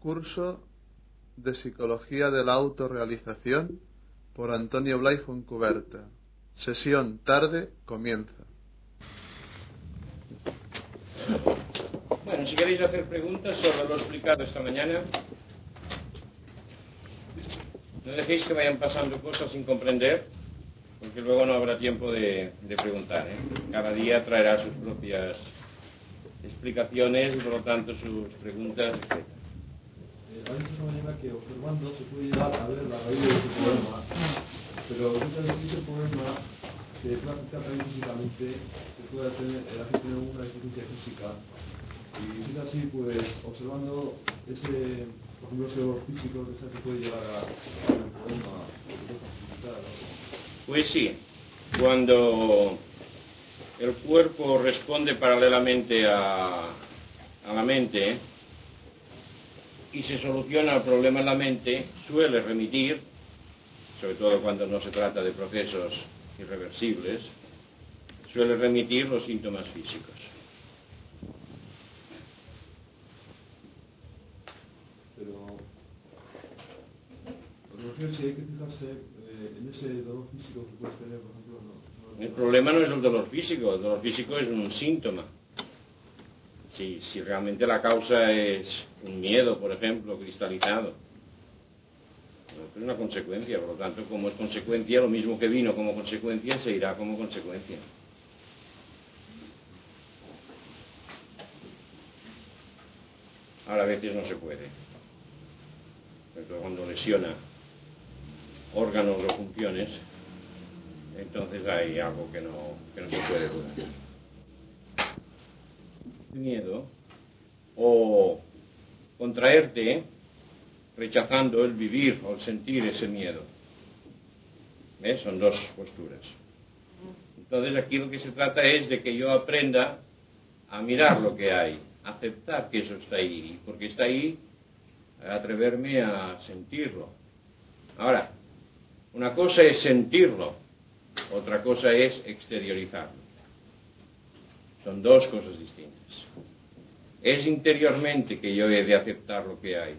Curso de Psicología de la Autorrealización por Antonio Blay Foncuberta. Sesión tarde comienza. Bueno, si queréis hacer preguntas sobre lo explicado esta mañana, no dejéis que vayan pasando cosas sin comprender, porque luego no habrá tiempo de, preguntar. ¿eh? Cada día traerá sus propias explicaciones y por lo tanto sus preguntas, etc. Eh, ha dicho esta mañana que observando se puede llegar a ver la raíz de su problema, pero muchas veces ese problema que puede afectar también físicamente, que puede tener, hacer tener una deficiencia física. Y si es así, pues observando ese, por ejemplo, ese dolor físico, que se puede llegar a, a un problema. Pues sí, cuando el cuerpo responde paralelamente a, a la mente y se soluciona el problema en la mente, suele remitir, sobre todo cuando no se trata de procesos irreversibles, suele remitir los síntomas físicos. Pero, si hay que fijarse eh, en ese dolor físico que puedes tener, por ejemplo, no, no- El problema no es el dolor físico, el dolor físico es un síntoma. Si, realmente la causa es un miedo, por ejemplo, cristalizado, es una consecuencia, por lo tanto, como es consecuencia, lo mismo que vino como consecuencia, se irá como consecuencia. Ahora a veces no se puede. Todo cuando lesiona órganos o funciones, entonces hay algo que no, que no se puede curar. Miedo o contraerte rechazando el vivir o el sentir ese miedo. Son dos posturas. Entonces aquí lo que se trata es de que yo aprenda a mirar lo que hay, aceptar que eso está ahí, porque está ahí, atreverme a sentirlo. Ahora, una cosa es sentirlo, otra cosa es exteriorizarlo. Son dos cosas distintas. Es interiormente que yo he de aceptar lo que hay.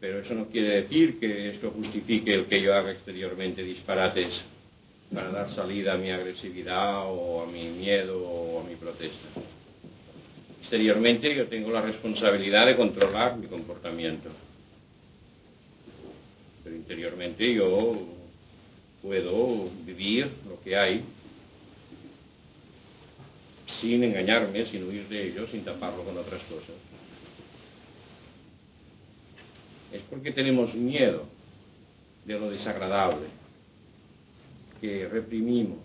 Pero eso no quiere decir que esto justifique el que yo haga exteriormente disparates para dar salida a mi agresividad o a mi miedo o a mi protesta. Exteriormente yo tengo la responsabilidad de controlar mi comportamiento. Pero interiormente yo puedo vivir lo que hay sin engañarme, sin huir de ello, sin taparlo con otras cosas. Es porque tenemos miedo de lo desagradable, que reprimimos.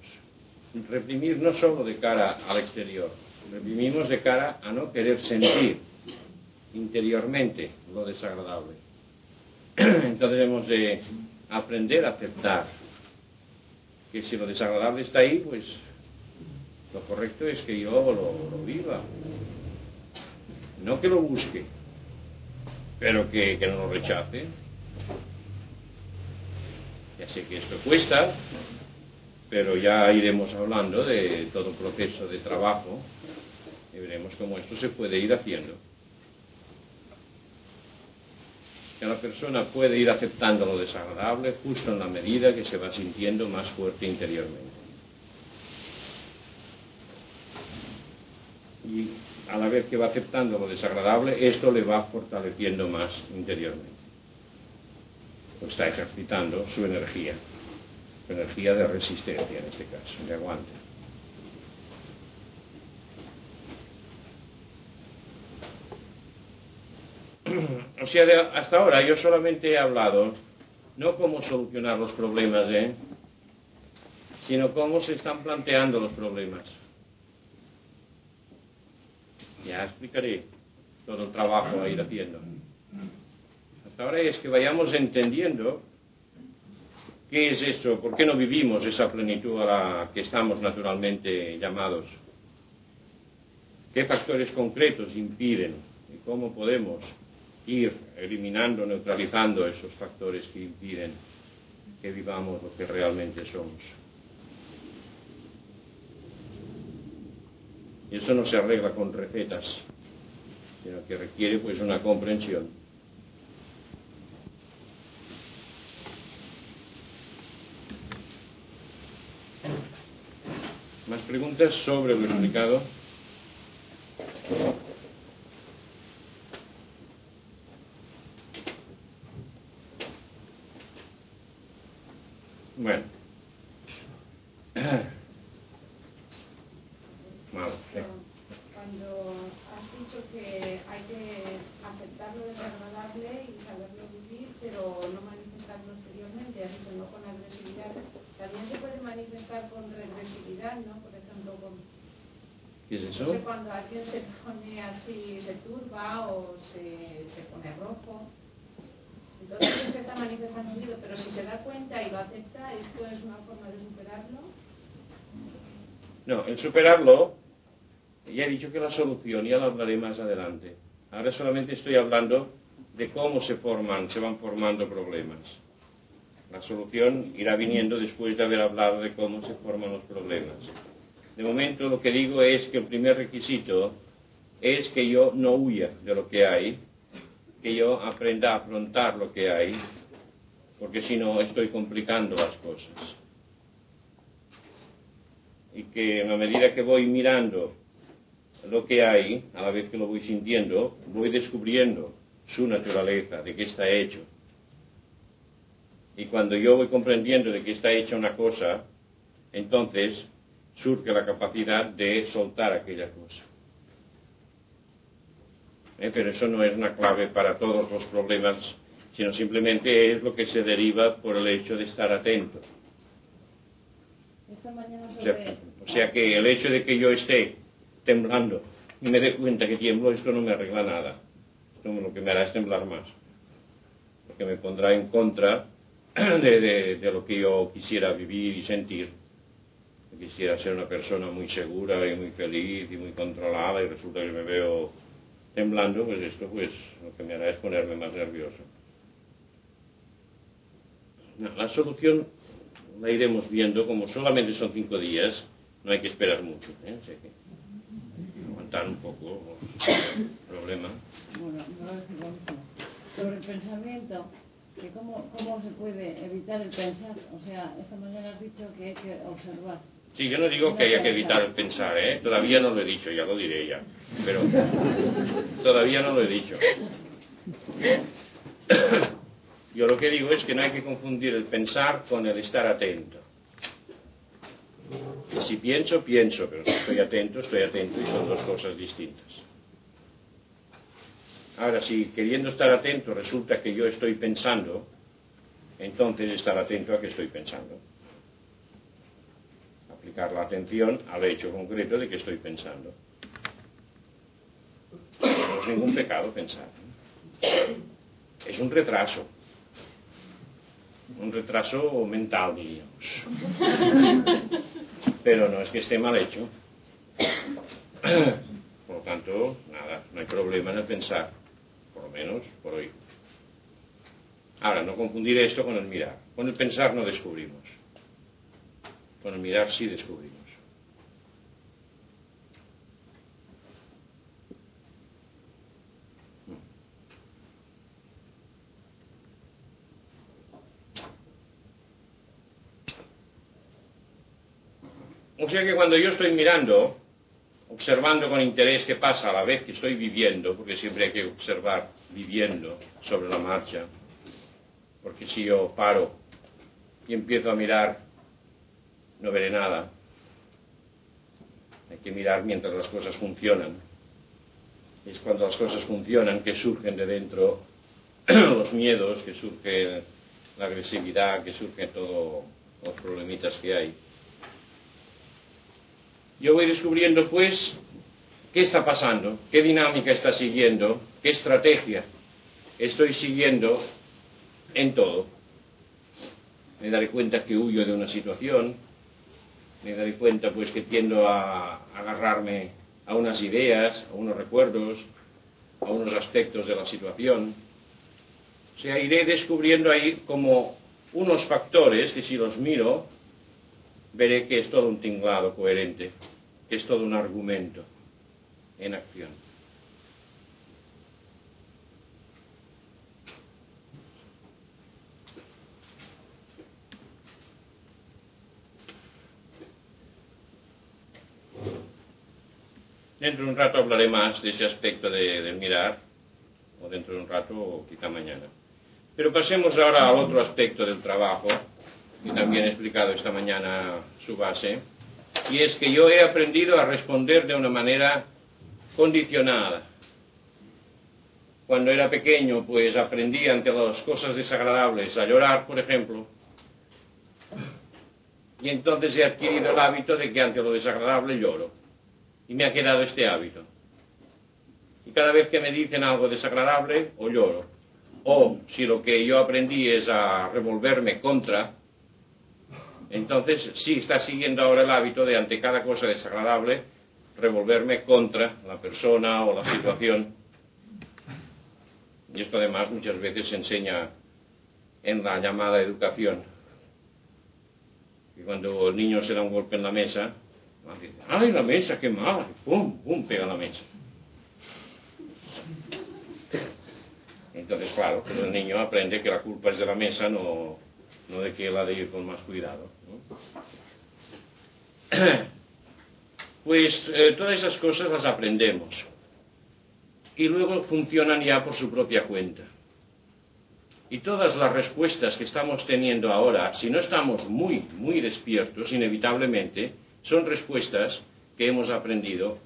Reprimir no solo de cara al exterior, reprimimos de cara a no querer sentir interiormente lo desagradable. Entonces hemos de aprender a aceptar que si lo desagradable está ahí, pues lo correcto es que yo lo, lo viva. No que lo busque, pero que, que no lo rechace. Ya sé que esto cuesta, pero ya iremos hablando de todo un proceso de trabajo y veremos cómo esto se puede ir haciendo. Que la persona puede ir aceptando lo desagradable justo en la medida que se va sintiendo más fuerte interiormente. Y a la vez que va aceptando lo desagradable, esto le va fortaleciendo más interiormente. O está ejercitando su energía, su energía de resistencia en este caso, de aguante. O sea, hasta ahora yo solamente he hablado no cómo solucionar los problemas, ¿eh? sino cómo se están planteando los problemas. Ya explicaré. todo el trabajo a ir haciendo. Hasta ahora es que vayamos entendiendo qué es eso, por qué no vivimos esa plenitud a la que estamos naturalmente llamados. ¿Qué factores concretos impiden y cómo podemos ir eliminando, neutralizando esos factores que impiden que vivamos lo que realmente somos? Eso no se arregla con recetas, sino que requiere pues una comprensión. ¿Más preguntas sobre lo explicado? Bueno. Cuando has dicho que hay que aceptar lo desagradable y saberlo vivir, pero no manifestarlo exteriormente, así que no con agresividad. También se puede manifestar con regresividad, ¿no? Por ejemplo, con... ¿Qué es eso? No sé, cuando alguien se pone así, se turba o se, se pone rojo. Entonces es que está manifestando miedo, pero si se da cuenta y lo acepta, ¿esto es una forma de superarlo? No, el superarlo, ya he dicho que la solución ya la hablaré más adelante. Ahora solamente estoy hablando de cómo se forman, se van formando problemas. La solución irá viniendo después de haber hablado de cómo se forman los problemas. De momento lo que digo es que el primer requisito es que yo no huya de lo que hay, que yo aprenda a afrontar lo que hay, porque si no estoy complicando las cosas. Y que a medida que voy mirando lo que hay, a la vez que lo voy sintiendo, voy descubriendo su naturaleza, de qué está hecho. Y cuando yo voy comprendiendo de qué está hecha una cosa, entonces surge la capacidad de soltar aquella cosa. ¿Eh? Pero eso no es una clave para todos los problemas, sino simplemente es lo que se deriva por el hecho de estar atento. O sea, o sea que el hecho de que yo esté temblando y me dé cuenta que tiemblo, esto no me arregla nada. Esto lo que me hará es temblar más. Porque me pondrá en contra de, de- lo que yo quisiera vivir y sentir. Quisiera ser una persona muy segura y muy feliz y muy controlada y resulta que me veo temblando, pues esto pues lo que me hará es ponerme más nervioso. La solución la iremos viendo, como solamente son cinco días, no hay que esperar mucho. ¿eh? O sea que aguantar un poco el problema. Bueno. Sobre el pensamiento, que cómo, cómo se puede evitar el pensar. O sea, esta mañana has dicho que hay que observar. Sí, yo no digo que haya que evitar el pensar, ¿eh? todavía no lo he dicho, ya lo diré ya, pero todavía no lo he dicho. Yo lo que digo es que no hay que confundir el pensar con el estar atento. Si pienso, pienso, pero si estoy atento, estoy atento y son dos cosas distintas. Ahora, si queriendo estar atento resulta que yo estoy pensando, entonces estar atento a que estoy pensando. Aplicar la atención al hecho concreto de que estoy pensando. No es ningún pecado pensar. Es un retraso. Un retraso mental, diríamos. Pero no es que esté mal hecho. Por lo tanto, nada, no hay problema en el pensar, por lo menos por hoy. Ahora, no confundir esto con el mirar. Con el pensar no descubrimos. Con el mirar sí descubrimos. O sea que cuando yo estoy mirando, observando con interés qué pasa a la vez que estoy viviendo, porque siempre hay que observar viviendo sobre la marcha, porque si yo paro y empiezo a mirar, no veré nada. Hay que mirar mientras las cosas funcionan. Es cuando las cosas funcionan que surgen de dentro los miedos, que surge la agresividad, que surgen todos los problemitas que hay. Yo voy descubriendo, pues, ¿Qué está pasando? ¿Qué dinámica está siguiendo? ¿Qué estrategia estoy siguiendo en todo? Me daré cuenta que huyo de una situación, me daré cuenta pues que tiendo a agarrarme a unas ideas, a unos recuerdos, a unos aspectos de la situación. O sea, iré descubriendo ahí como unos factores que si los miro, veré que es todo un tinglado coherente, es todo un argumento en acción. Dentro de un rato hablaré más de ese aspecto de, del mirar, o dentro de un rato, o quizá mañana. Pero pasemos ahora al otro aspecto del trabajo, y también he explicado esta mañana su base, y es que yo he aprendido a responder de una manera condicionada. Cuando era pequeño, pues aprendí ante las cosas desagradables a llorar, por ejemplo, y entonces he adquirido el hábito de que ante lo desagradable lloro. Y me ha quedado este hábito. Y cada vez que me dicen algo desagradable, o lloro. O si lo que yo aprendí es a revolverme contra, entonces sí está siguiendo ahora el hábito de ante cada cosa desagradable revolverme contra la persona o la situación. Y esto además muchas veces se enseña en la llamada educación. Y cuando el niño se da un golpe en la mesa, dice, ¡ay, la mesa, qué mala! Y ¡Pum! ¡Pum! pega la mesa. Entonces, claro, pues el niño aprende que la culpa es de la mesa, no, no de que él ha de ir con más cuidado. Pues eh, todas esas cosas las aprendemos y luego funcionan ya por su propia cuenta. Y todas las respuestas que estamos teniendo ahora, si no estamos muy, muy despiertos, inevitablemente, son respuestas que hemos aprendido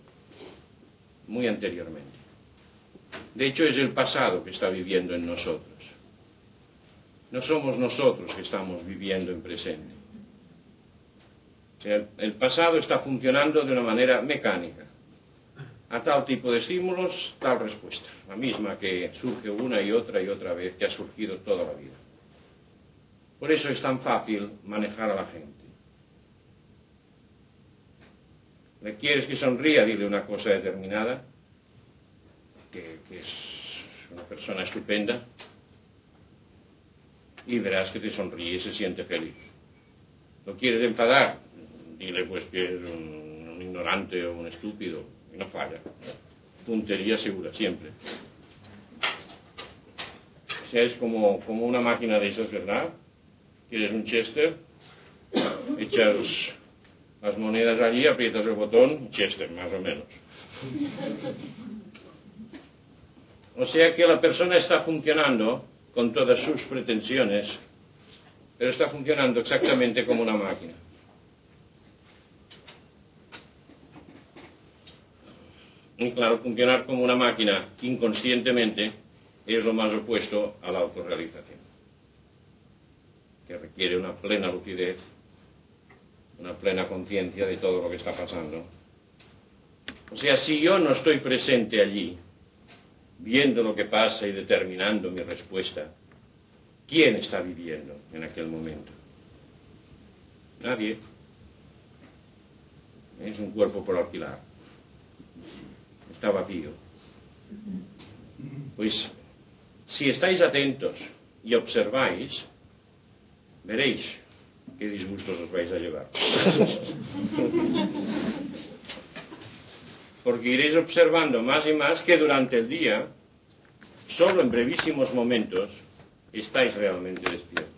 muy anteriormente. De hecho, es el pasado que está viviendo en nosotros. No somos nosotros que estamos viviendo en presente. El pasado está funcionando de una manera mecánica. A tal tipo de estímulos, tal respuesta. La misma que surge una y otra y otra vez, que ha surgido toda la vida. Por eso es tan fácil manejar a la gente. ¿Le quieres que sonría? Dile una cosa determinada, que, es una persona estupenda, y verás que te sonríe y se siente feliz. ¿Lo quieres enfadar? Dile pues que es un, ignorante o un estúpido y no falla. Puntería segura, siempre. O sea, es como, como una máquina de esas, ¿verdad? Quieres un Chester, echas las monedas allí, aprietas el botón, Chester, más o menos. O sea que la persona está funcionando con todas sus pretensiones, pero está funcionando exactamente como una máquina. Y claro, funcionar como una máquina inconscientemente es lo más opuesto a la autorrealización, que requiere una plena lucidez, una plena conciencia de todo lo que está pasando. O sea, si yo no estoy presente allí, viendo lo que pasa y determinando mi respuesta, ¿quién está viviendo en aquel momento? Nadie. Es un cuerpo por alquilar. Está vacío. Pues si estáis atentos y observáis, veréis qué disgustos os vais a llevar. porque iréis observando más y más que durante el día, solo en brevísimos momentos, estáis realmente despiertos.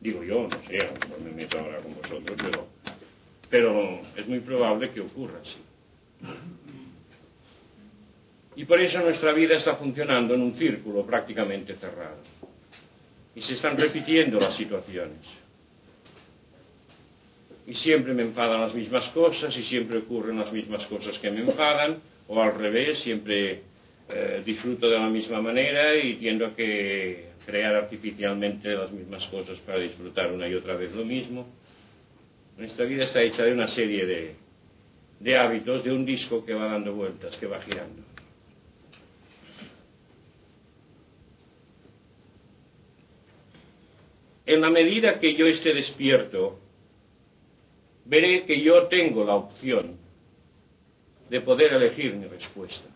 Digo yo, no sé, no me meto ahora con vosotros, pero, pero es muy probable que ocurra así. Y por eso nuestra vida está funcionando en un círculo prácticamente cerrado. Y se están repitiendo las situaciones y siempre me enfadan las mismas cosas y siempre ocurren las mismas cosas que me enfadan, o al revés, siempre eh, disfruto de la misma manera y tiendo que crear artificialmente las mismas cosas para disfrutar una y otra vez lo mismo. Nuestra vida está hecha de una serie de, de hábitos de un disco que va dando vueltas, que va girando. En la medida que yo esté despierto, veré que yo tengo la opción de poder elegir mi respuesta,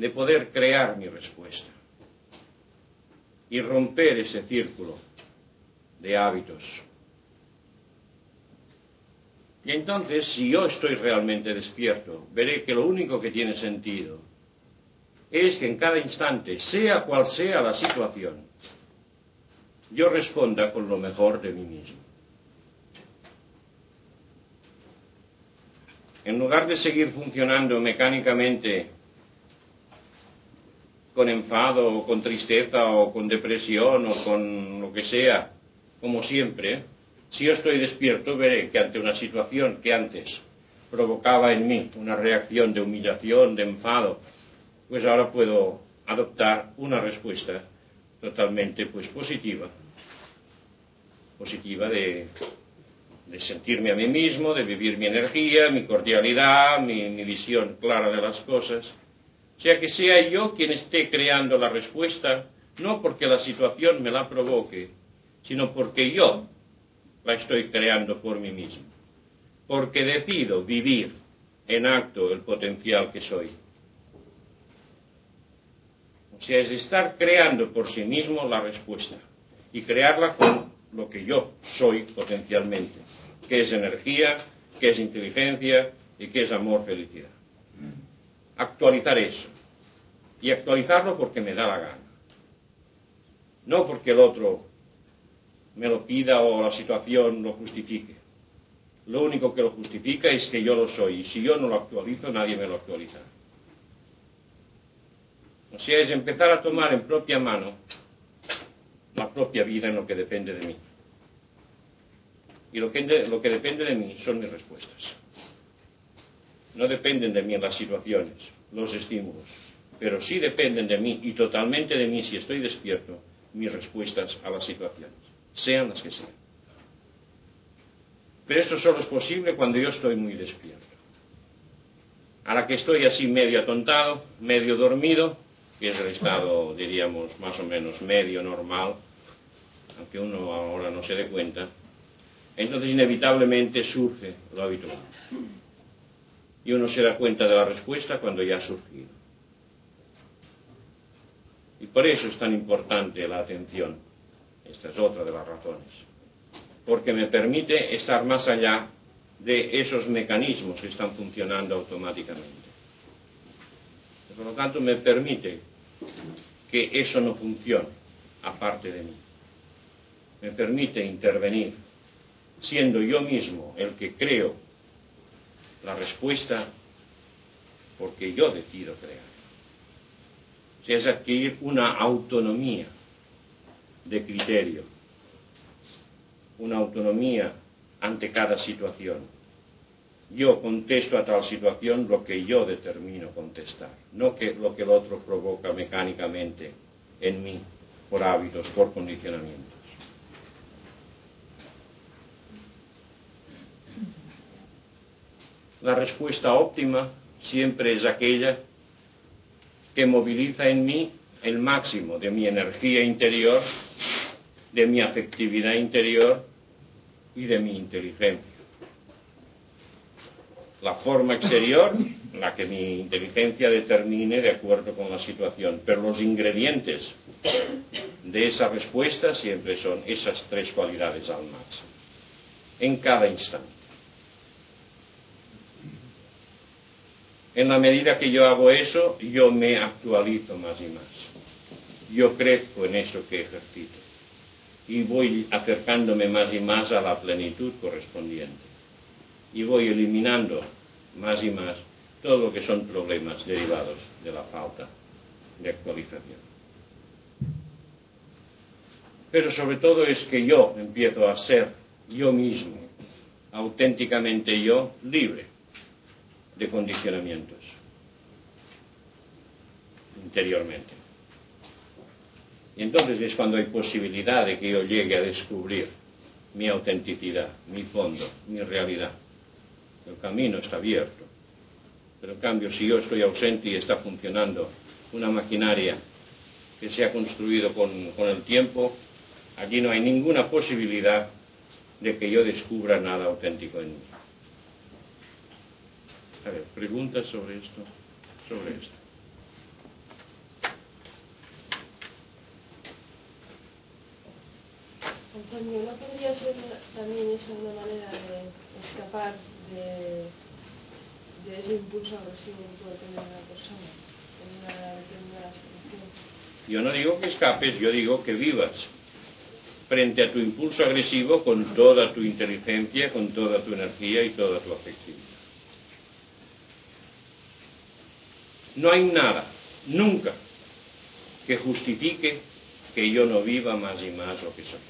de poder crear mi respuesta y romper ese círculo de hábitos. Y entonces, si yo estoy realmente despierto, veré que lo único que tiene sentido es que en cada instante, sea cual sea la situación, yo responda con lo mejor de mí mismo. En lugar de seguir funcionando mecánicamente con enfado o con tristeza o con depresión o con lo que sea, como siempre, si yo estoy despierto veré que ante una situación que antes provocaba en mí una reacción de humillación, de enfado, pues ahora puedo adoptar una respuesta totalmente pues positiva, positiva de, sentirme a mí mismo, de vivir mi energía, mi cordialidad, mi, mi visión clara de las cosas. Sea que sea yo quien esté creando la respuesta, no porque la situación me la provoque, sino porque yo la estoy creando por mí mismo. Porque decido vivir en acto el potencial que soy. O sea, es estar creando por sí mismo la respuesta y crearla con lo que yo soy potencialmente, que es energía, que es inteligencia y que es amor, felicidad. Actualizar eso. Y actualizarlo porque me da la gana. No porque el otro me lo pida o la situación lo justifique. Lo único que lo justifica es que yo lo soy y si yo no lo actualizo nadie me lo actualiza. O sea, es empezar a tomar en propia mano la propia vida en lo que depende de mí. Y lo que, lo que depende de mí son mis respuestas. No dependen de mí las situaciones, los estímulos, pero sí dependen de mí y totalmente de mí si estoy despierto mis respuestas a las situaciones, sean las que sean. Pero esto solo es posible cuando yo estoy muy despierto. A la que estoy así medio atontado, medio dormido, que es el estado, diríamos, más o menos medio normal, aunque uno ahora no se dé cuenta, entonces inevitablemente surge lo habitual. Y uno se da cuenta de la respuesta cuando ya ha surgido. Y por eso es tan importante la atención. Esta es otra de las razones. Porque me permite estar más allá de esos mecanismos que están funcionando automáticamente. Por lo tanto, me permite que eso no funcione aparte de mí. Me permite intervenir siendo yo mismo el que creo la respuesta porque yo decido crear. O es adquirir una autonomía de criterio, una autonomía ante cada situación. Yo contesto a tal situación lo que yo determino contestar, no que lo que el otro provoca mecánicamente en mí por hábitos, por condicionamientos. La respuesta óptima siempre es aquella que moviliza en mí el máximo de mi energía interior, de mi afectividad interior y de mi inteligencia. La forma exterior, la que mi inteligencia determine de acuerdo con la situación, pero los ingredientes de esa respuesta siempre son esas tres cualidades al máximo, en cada instante. En la medida que yo hago eso, yo me actualizo más y más. Yo crezco en eso que ejercito. Y voy acercándome más y más a la plenitud correspondiente. Y voy eliminando más y más todo lo que son problemas derivados de la falta de actualización. Pero sobre todo es que yo empiezo a ser yo mismo, auténticamente yo, libre de condicionamientos interiormente. Y entonces es cuando hay posibilidad de que yo llegue a descubrir mi autenticidad, mi fondo, mi realidad, el camino está abierto. Pero en cambio, si yo estoy ausente y está funcionando una maquinaria que se ha construido con, con el tiempo, allí no hay ninguna posibilidad de que yo descubra nada auténtico en mí. A ver, preguntas sobre esto, sobre esto. Antonio, ¿no podría ser también esa una manera de escapar de, de ese impulso agresivo que puede tener una persona en una determinada situación? Yo no digo que escapes, yo digo que vivas frente a tu impulso agresivo con toda tu inteligencia, con toda tu energía y toda tu afectividad. No hay nada, nunca, que justifique que yo no viva más y más lo que soy.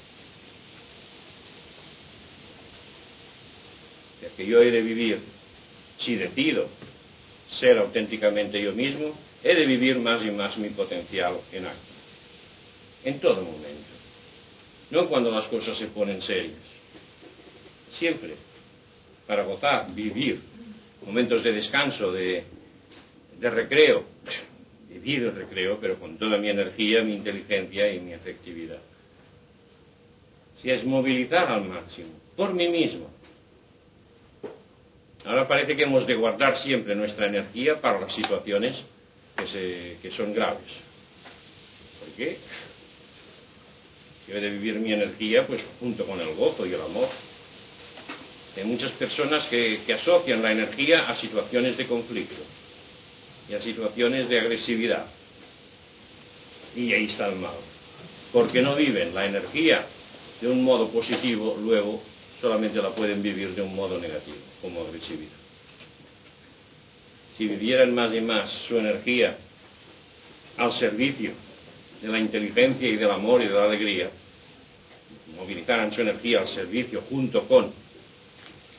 Que yo he de vivir, si decido ser auténticamente yo mismo, he de vivir más y más mi potencial en acto. En todo momento. No cuando las cosas se ponen serias. Siempre. Para gozar, vivir. Momentos de descanso, de, de recreo. Vivir el recreo, pero con toda mi energía, mi inteligencia y mi afectividad. Si es movilizar al máximo, por mí mismo. Ahora parece que hemos de guardar siempre nuestra energía para las situaciones que, se, que son graves. ¿Por qué? Yo he de vivir mi energía pues junto con el gozo y el amor. Hay muchas personas que, que asocian la energía a situaciones de conflicto y a situaciones de agresividad. Y ahí está el mal. Porque no viven la energía de un modo positivo, luego solamente la pueden vivir de un modo negativo, como agresividad. Si vivieran más y más su energía al servicio de la inteligencia y del amor y de la alegría, movilizaran su energía al servicio junto con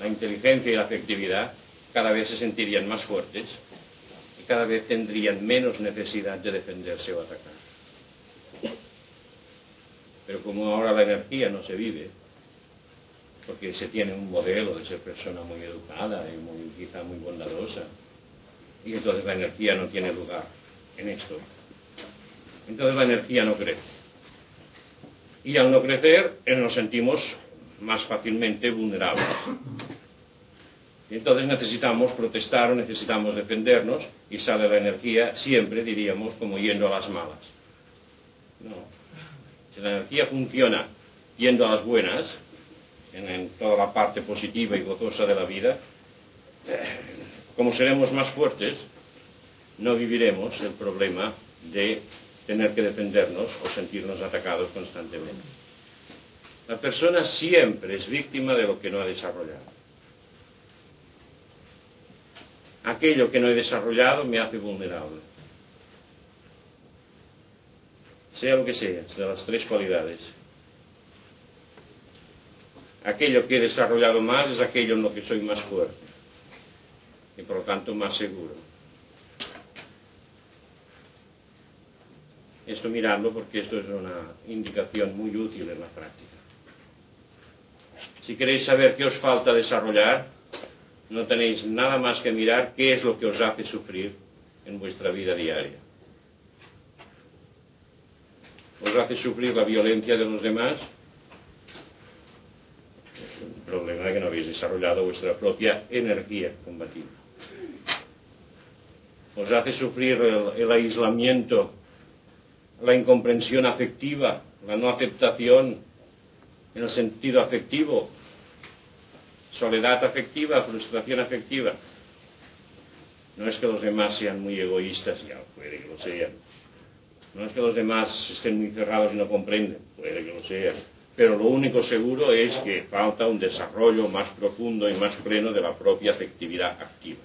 la inteligencia y la afectividad, cada vez se sentirían más fuertes cada vez tendrían menos necesidad de defenderse o atacar. Pero como ahora la energía no se vive, porque se tiene un modelo de ser persona muy educada y muy, quizá muy bondadosa, y entonces la energía no tiene lugar en esto. Entonces la energía no crece. Y al no crecer, eh, nos sentimos más fácilmente vulnerables. Entonces necesitamos protestar o necesitamos defendernos y sale la energía siempre, diríamos, como yendo a las malas. No. Si la energía funciona yendo a las buenas, en, en toda la parte positiva y gozosa de la vida, eh, como seremos más fuertes, no viviremos el problema de tener que defendernos o sentirnos atacados constantemente. La persona siempre es víctima de lo que no ha desarrollado. Aquello que no he desarrollado me hace vulnerable. Sea lo que sea, de las tres cualidades. Aquello que he desarrollado más es aquello en lo que soy más fuerte y por lo tanto más seguro. Esto mirando porque esto es una indicación muy útil en la práctica. Si queréis saber qué os falta desarrollar, no tenéis nada más que mirar qué es lo que os hace sufrir en vuestra vida diaria. ¿Os hace sufrir la violencia de los demás? Es un problema de que no habéis desarrollado vuestra propia energía combativa. ¿Os hace sufrir el, el aislamiento la incomprensión afectiva, la no aceptación en el sentido afectivo, soledad afectiva, frustración afectiva. No es que los demás sean muy egoístas, ya puede que lo sean. No es que los demás estén muy cerrados y no comprenden, puede que lo sean. Pero lo único seguro es que falta un desarrollo más profundo y más pleno de la propia afectividad activa.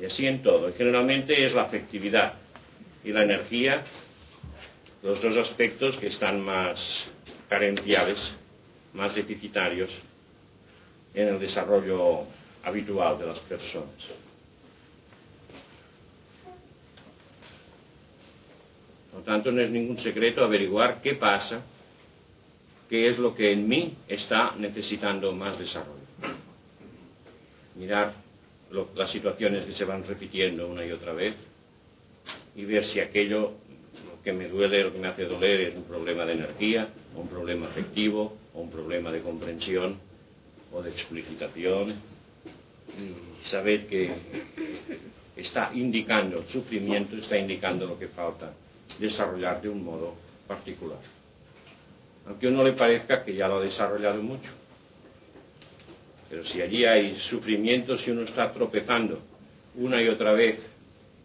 Y así en todo. Generalmente es la afectividad y la energía los dos aspectos que están más carenciales, más deficitarios en el desarrollo habitual de las personas. Por lo tanto, no es ningún secreto averiguar qué pasa, qué es lo que en mí está necesitando más desarrollo. Mirar las situaciones que se van repitiendo una y otra vez y ver si aquello lo que me duele, lo que me hace doler es un problema de energía, o un problema afectivo, o un problema de comprensión, o de explicitación, y saber que está indicando sufrimiento, está indicando lo que falta desarrollar de un modo particular. Aunque a uno le parezca que ya lo ha desarrollado mucho. Pero si allí hay sufrimiento, si uno está tropezando una y otra vez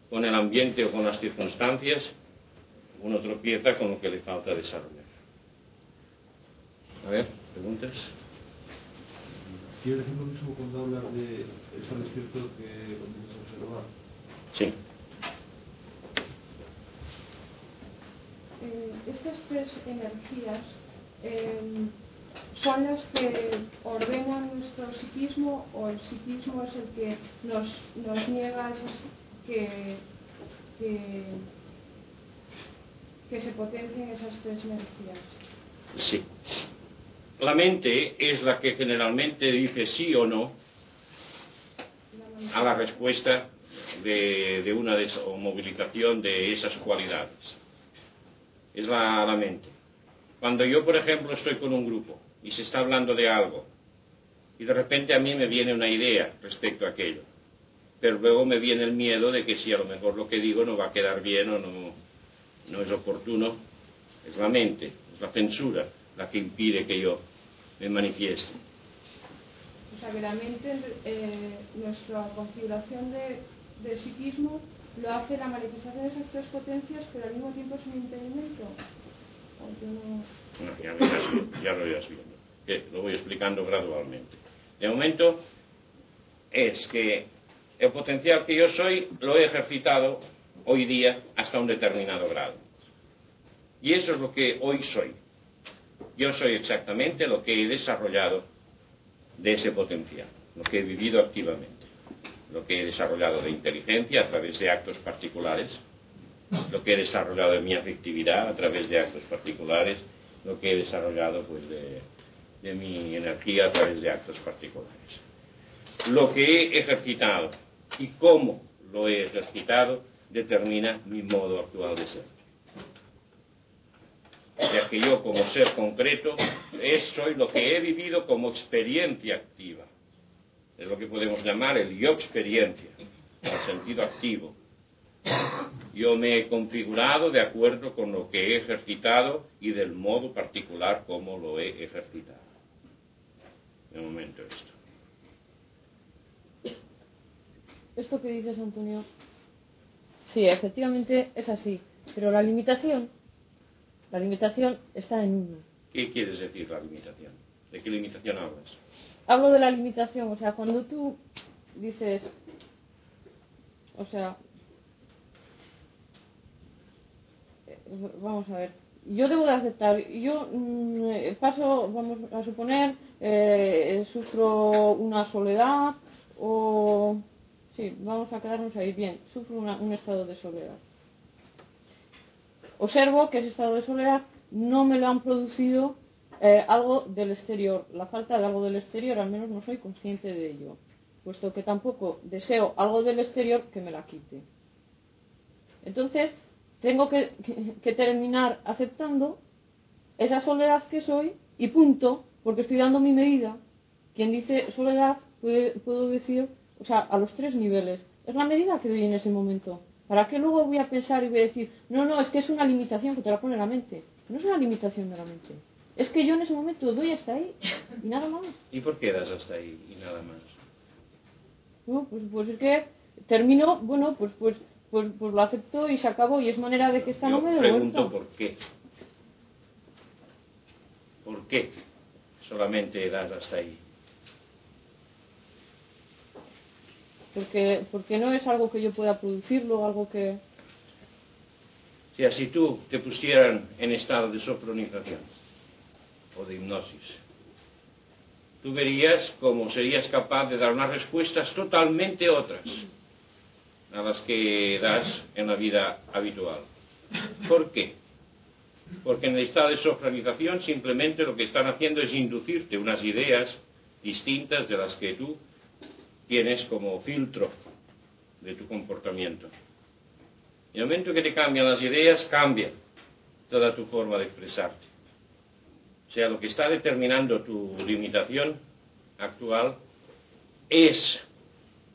con el ambiente o con las circunstancias, uno tropieza con lo que le falta desarrollar. A ver, preguntas. ¿Quiere decir lo mismo cuando hablas de ese despierto que comienzas a observar? Sí. Eh, estas tres energías eh, son las que ordenan nuestro psiquismo o el psiquismo es el que nos, nos niega esas que, que, que se potencien esas tres energías. Sí. La mente es la que generalmente dice sí o no a la respuesta de, de una movilización de esas cualidades. Es la, la mente. Cuando yo, por ejemplo, estoy con un grupo y se está hablando de algo y de repente a mí me viene una idea respecto a aquello, pero luego me viene el miedo de que si a lo mejor lo que digo no va a quedar bien o no, no es oportuno, es la mente, es la censura la que impide que yo me manifieste. O sea que la mente, eh, nuestra configuración de, de psiquismo lo hace la manifestación de esas tres potencias, pero al mismo tiempo es un impedimento. No- No, ya, lo irás viendo, ya lo irás viendo. Que lo voy explicando gradualmente. De momento es que el potencial que yo soy lo he ejercitado hoy día hasta un determinado grado. Y eso es lo que hoy soy. Yo soy exactamente lo que he desarrollado de ese potencial, lo que he vivido activamente, lo que he desarrollado de inteligencia a través de actos particulares, lo que he desarrollado de mi afectividad a través de actos particulares, lo que he desarrollado pues de, de mi energía a través de actos particulares. Lo que he ejercitado y cómo lo he ejercitado determina mi modo actual de ser. Ya que yo como ser concreto es, soy lo que he vivido como experiencia activa. Es lo que podemos llamar el yo experiencia, en el sentido activo. Yo me he configurado de acuerdo con lo que he ejercitado y del modo particular como lo he ejercitado. De momento esto. Esto que dices, Antonio, sí, efectivamente es así, pero la limitación, la limitación está en uno. ¿Qué quieres decir la limitación? ¿De qué limitación hablas? Hablo de la limitación, o sea, cuando tú dices, o sea, vamos a ver, yo debo de aceptar, yo mm, eh, paso, vamos a suponer, eh, sufro una soledad o, sí, vamos a quedarnos ahí, bien, sufro un estado de soledad. Observo que ese estado de soledad no me lo han producido eh, algo del exterior. La falta de algo del exterior, al menos no soy consciente de ello, puesto que tampoco deseo algo del exterior que me la quite. Entonces, tengo que, terminar aceptando esa soledad que soy y punto, porque estoy dando mi medida. Quien dice soledad, puedo decir, o sea, a los tres niveles. Es la medida que doy en ese momento. ¿Para qué luego voy a pensar y voy a decir, no, no, es que es una limitación que te la pone la mente? No es una limitación de la mente. Es que yo en ese momento doy hasta ahí y nada más. ¿Y por qué das hasta ahí y nada más? No, pues, pues es que termino, bueno, pues, pues, pues, pues lo acepto y se acabó y es manera de que esta no Yo me dé pregunto por qué. ¿Por qué solamente das hasta ahí? Porque, porque no es algo que yo pueda producirlo, algo que... Si tú te pusieran en estado de sofronización o de hipnosis, tú verías cómo serías capaz de dar unas respuestas totalmente otras a las que das en la vida habitual. ¿Por qué? Porque en el estado de sofranización simplemente lo que están haciendo es inducirte unas ideas distintas de las que tú tienes como filtro de tu comportamiento. Y el momento que te cambian las ideas, cambia toda tu forma de expresarte. O sea, lo que está determinando tu limitación actual es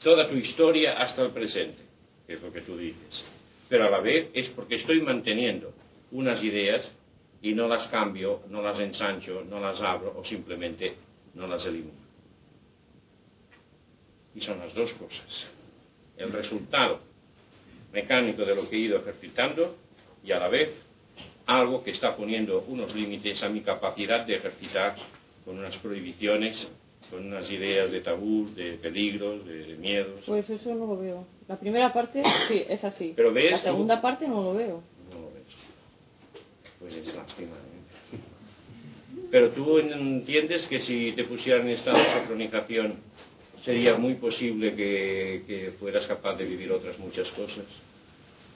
toda tu historia hasta el presente, que es lo que tú dices. Pero a la vez es porque estoy manteniendo unas ideas y no las cambio, no las ensancho, no las abro o simplemente no las elimino. Y son las dos cosas. El resultado mecánico de lo que he ido ejercitando y a la vez algo que está poniendo unos límites a mi capacidad de ejercitar con unas prohibiciones, con unas ideas de tabú, de peligros, de, miedos. Pues eso no lo veo. La primera parte sí, es así. Pero ves, la segunda parte no lo veo. No lo ves. Pues es lástima. ¿eh? Pero tú entiendes que si te pusieran en estado de sincronización sería muy posible que, que fueras capaz de vivir otras muchas cosas.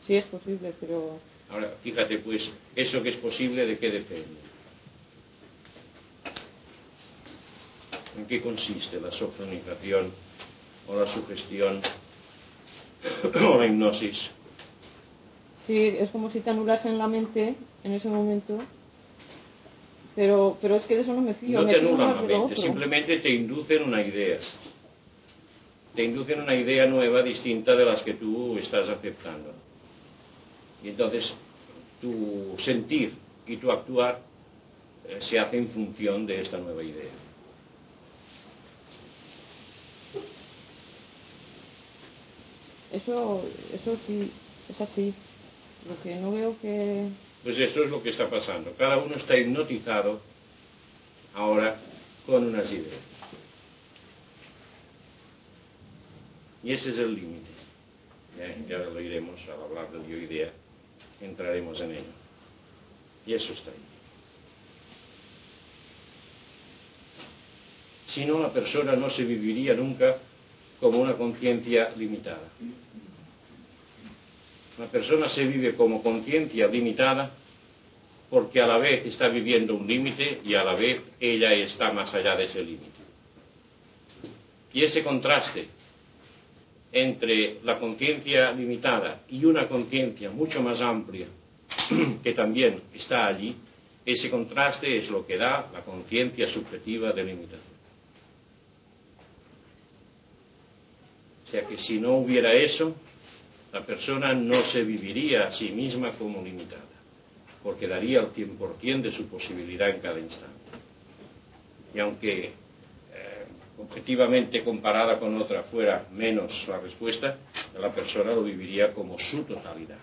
Sí, es posible, pero Ahora, fíjate pues, eso que es posible, ¿de qué depende? ¿En qué consiste la sofronización o la sugestión o la hipnosis? Sí, es como si te anulasen la mente en ese momento. Pero, pero es que de eso no me fío. No me te anulan la mente, simplemente te inducen una idea. Te inducen una idea nueva, distinta de las que tú estás aceptando. Y entonces tu sentir y tu actuar eh, se hace en función de esta nueva idea. Eso, eso sí, es así. Lo que no veo que... Pues eso es lo que está pasando. Cada uno está hipnotizado ahora con unas ideas. Y ese es el límite. Ya, ya lo iremos al hablar del yo idea, entraremos en ello. Y eso está ahí. Si no, la persona no se viviría nunca como una conciencia limitada. Una persona se vive como conciencia limitada porque a la vez está viviendo un límite y a la vez ella está más allá de ese límite. Y ese contraste entre la conciencia limitada y una conciencia mucho más amplia que también está allí, ese contraste es lo que da la conciencia subjetiva de limitación. O sea que si no hubiera eso, la persona no se viviría a sí misma como limitada, porque daría el 100% de su posibilidad en cada instante. Y aunque objetivamente comparada con otra fuera menos la respuesta, la persona lo viviría como su totalidad,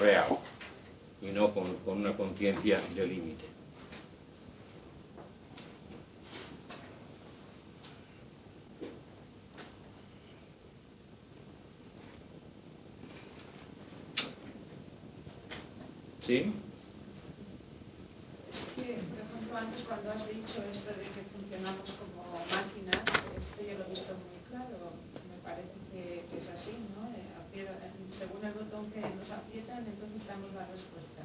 real, y no con, con una conciencia de límite. ¿Sí? Antes cuando has dicho esto de que funcionamos como máquinas, esto yo lo he visto muy claro. Me parece que, que es así, ¿no? Eh, aprieta- según el botón que nos aprietan, entonces damos la respuesta.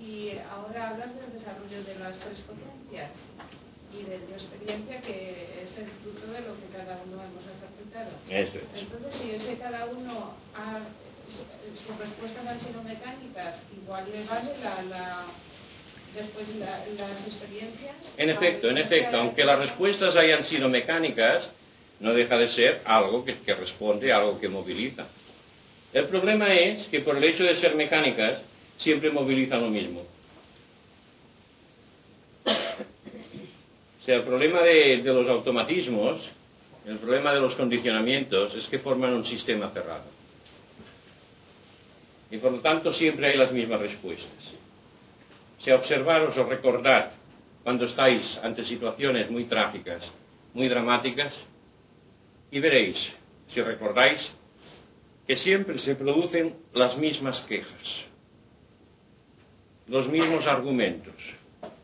Y ahora hablas del desarrollo de las tres potencias y de la experiencia que es el fruto de lo que cada uno hemos ejercitado. Eso es. Entonces, si ese cada uno ha, sus respuestas han sido mecánicas, igual le vale la, la- después la- las experiencias. En efecto, en efecto, aunque las respuestas hayan sido mecánicas, no deja de ser algo que, que responde, algo que moviliza. El problema es que por el hecho de ser mecánicas, siempre movilizan lo mismo. O sea, el problema de los automatismos, el problema de los condicionamientos, es que forman un sistema cerrado. Y por lo tanto siempre hay las mismas respuestas. Sea, observaros o recordad cuando estáis ante situaciones muy trágicas, muy dramáticas, y veréis, si recordáis, que siempre se producen las mismas quejas, los mismos argumentos,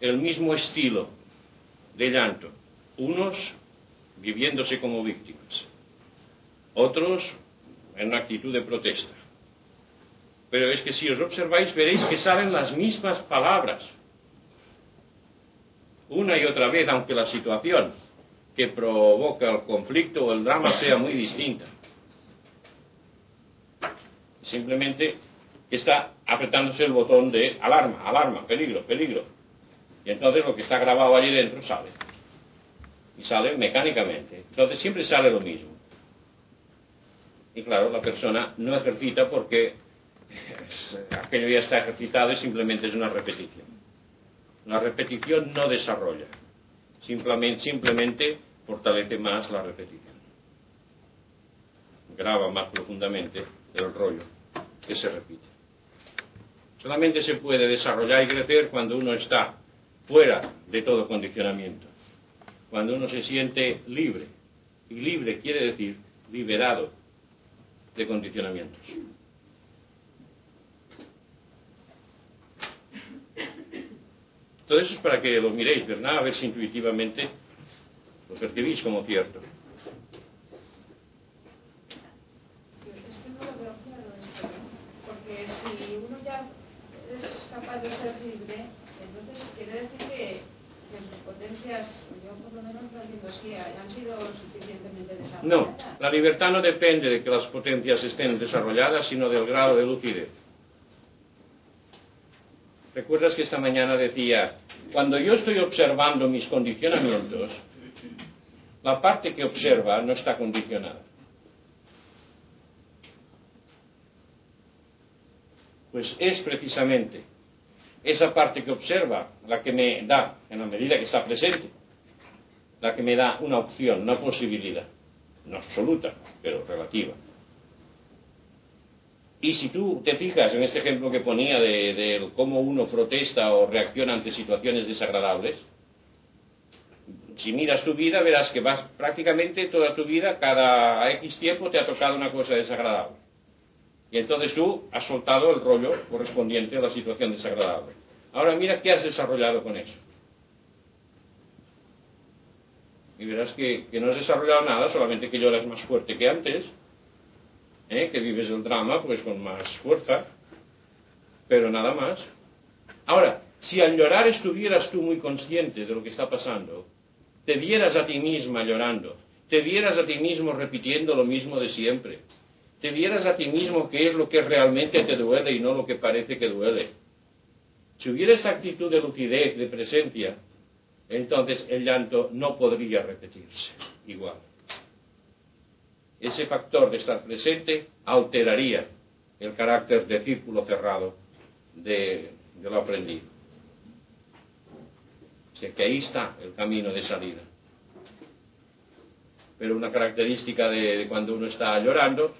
el mismo estilo de llanto, unos viviéndose como víctimas, otros en una actitud de protesta, Pero es que si os observáis veréis que salen las mismas palabras. Una y otra vez, aunque la situación que provoca el conflicto o el drama sea muy distinta. Simplemente está apretándose el botón de alarma, alarma, peligro, peligro. Y entonces lo que está grabado allí dentro sale. Y sale mecánicamente. Entonces siempre sale lo mismo. Y claro, la persona no ejercita porque aquello ya está ejercitado y simplemente es una repetición. La repetición no desarrolla, simplemente, simplemente fortalece más la repetición. Graba más profundamente el rollo que se repite. Solamente se puede desarrollar y crecer cuando uno está fuera de todo condicionamiento, cuando uno se siente libre. Y libre quiere decir liberado de condicionamientos. Todo eso es para que lo miréis, ¿verdad? A ver si intuitivamente lo percibís como cierto. Es que no lo veo claro esto, porque si uno ya es capaz de ser libre, entonces quiere decir que, que sus potencias, yo por lo menos lo entiendo así, han sido suficientemente desarrolladas. No, la libertad no depende de que las potencias estén desarrolladas, sino del grado de lucidez. ¿Recuerdas que esta mañana decía, cuando yo estoy observando mis condicionamientos, la parte que observa no está condicionada? Pues es precisamente esa parte que observa la que me da, en la medida que está presente, la que me da una opción, una posibilidad, no absoluta, pero relativa. Y si tú te fijas en este ejemplo que ponía de, de cómo uno protesta o reacciona ante situaciones desagradables, si miras tu vida verás que vas prácticamente toda tu vida, cada X tiempo te ha tocado una cosa desagradable. Y entonces tú has soltado el rollo correspondiente a la situación desagradable. Ahora mira qué has desarrollado con eso. Y verás que, que no has desarrollado nada, solamente que lloras más fuerte que antes, ¿eh? que vives el drama pues con más fuerza, pero nada más. Ahora, si al llorar estuvieras tú muy consciente de lo que está pasando, te vieras a ti misma llorando, te vieras a ti mismo repitiendo lo mismo de siempre, te vieras a ti mismo qué es lo que realmente te duele y no lo que parece que duele. Si hubiera esta actitud de lucidez, de presencia, entonces el llanto no podría repetirse igual. Ese factor de estar presente alteraría el carácter de círculo cerrado de, de lo aprendido. O sea que ahí está el camino de salida. Pero una característica de, de cuando uno está llorando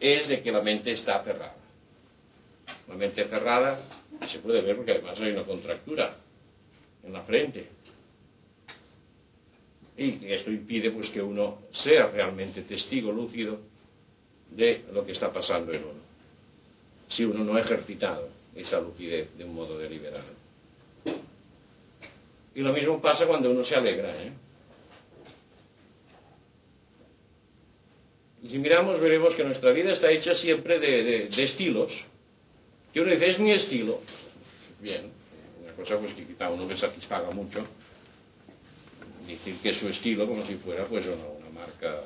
es de que la mente está cerrada. La mente cerrada se puede ver porque además hay una contractura en la frente. Y esto impide pues que uno sea realmente testigo lúcido de lo que está pasando en uno. Si uno no ha ejercitado esa lucidez de un modo deliberado. Y lo mismo pasa cuando uno se alegra. ¿eh? Y si miramos veremos que nuestra vida está hecha siempre de, estilos. Que uno dice, es mi estilo. Bien, una cosa pues que quizá uno le satisfaga mucho decir que su estilo como si fuera pues una, marca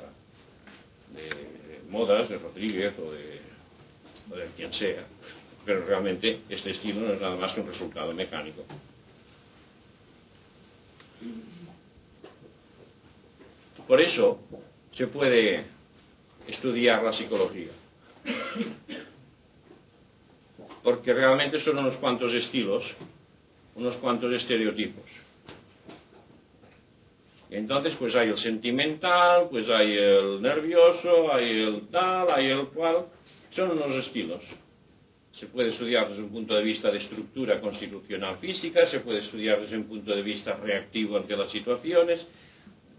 de, modas de Rodríguez o de quien sea. Pero realmente este estilo no es nada más que un resultado mecánico. Por eso se puede estudiar la psicología. Porque realmente son unos cuantos estilos, unos cuantos estereotipos. Entonces pues hay el sentimental, pues hay el nervioso, hay el tal, hay el cual. Son unos estilos. Se puede estudiar desde un punto de vista de estructura constitucional física, se puede estudiar desde un punto de vista reactivo ante las situaciones,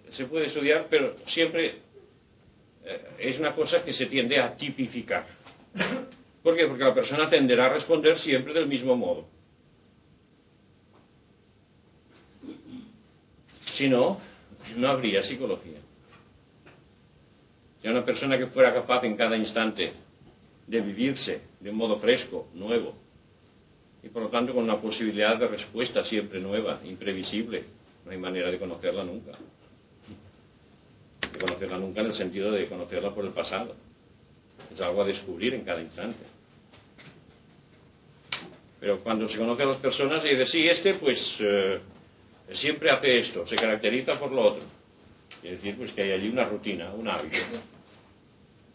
se puede estudiar, pero siempre eh, es una cosa que se tiende a tipificar. ¿Por qué? Porque la persona tenderá a responder siempre del mismo modo. Si no, no habría psicología. Si una persona que fuera capaz en cada instante de vivirse de un modo fresco, nuevo, y por lo tanto con una posibilidad de respuesta siempre nueva, imprevisible. No hay manera de conocerla nunca. De conocerla nunca en el sentido de conocerla por el pasado. Es algo a descubrir en cada instante. Pero cuando se conoce a las personas y dice, sí, este pues eh, siempre hace esto, se caracteriza por lo otro. Quiere decir pues que hay allí una rutina, un hábito.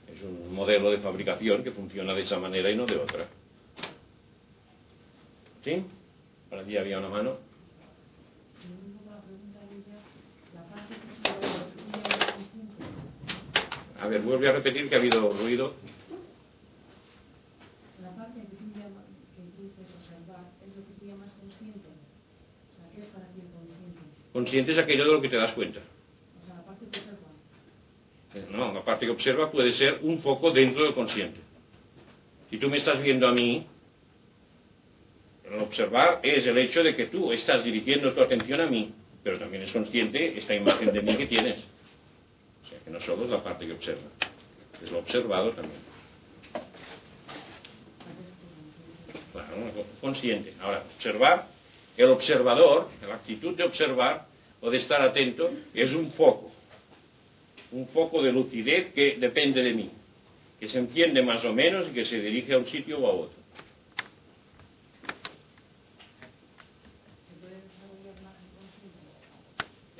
Es un modelo de fabricación que funciona de esa manera y no de otra. ¿Sí? Por allí había una mano. A ver, vuelve a repetir que ha habido ruido. La parte que tú, llamas, que tú dices observar es lo que tú llamas consciente. O sea, ¿qué es para ti el consciente? Es aquello de lo que te das cuenta. O sea, la parte que observa. No, la parte que observa puede ser un foco dentro del consciente. Si tú me estás viendo a mí, el observar es el hecho de que tú estás dirigiendo tu atención a mí, pero también es consciente esta imagen de mí que tienes. O sea, que no solo es la parte que observa, es lo observado también. Claro, consciente. Ahora, observar, el observador, la actitud de observar o de estar atento, es un foco. Un foco de lucidez que depende de mí, que se enciende más o menos y que se dirige a un sitio o a otro.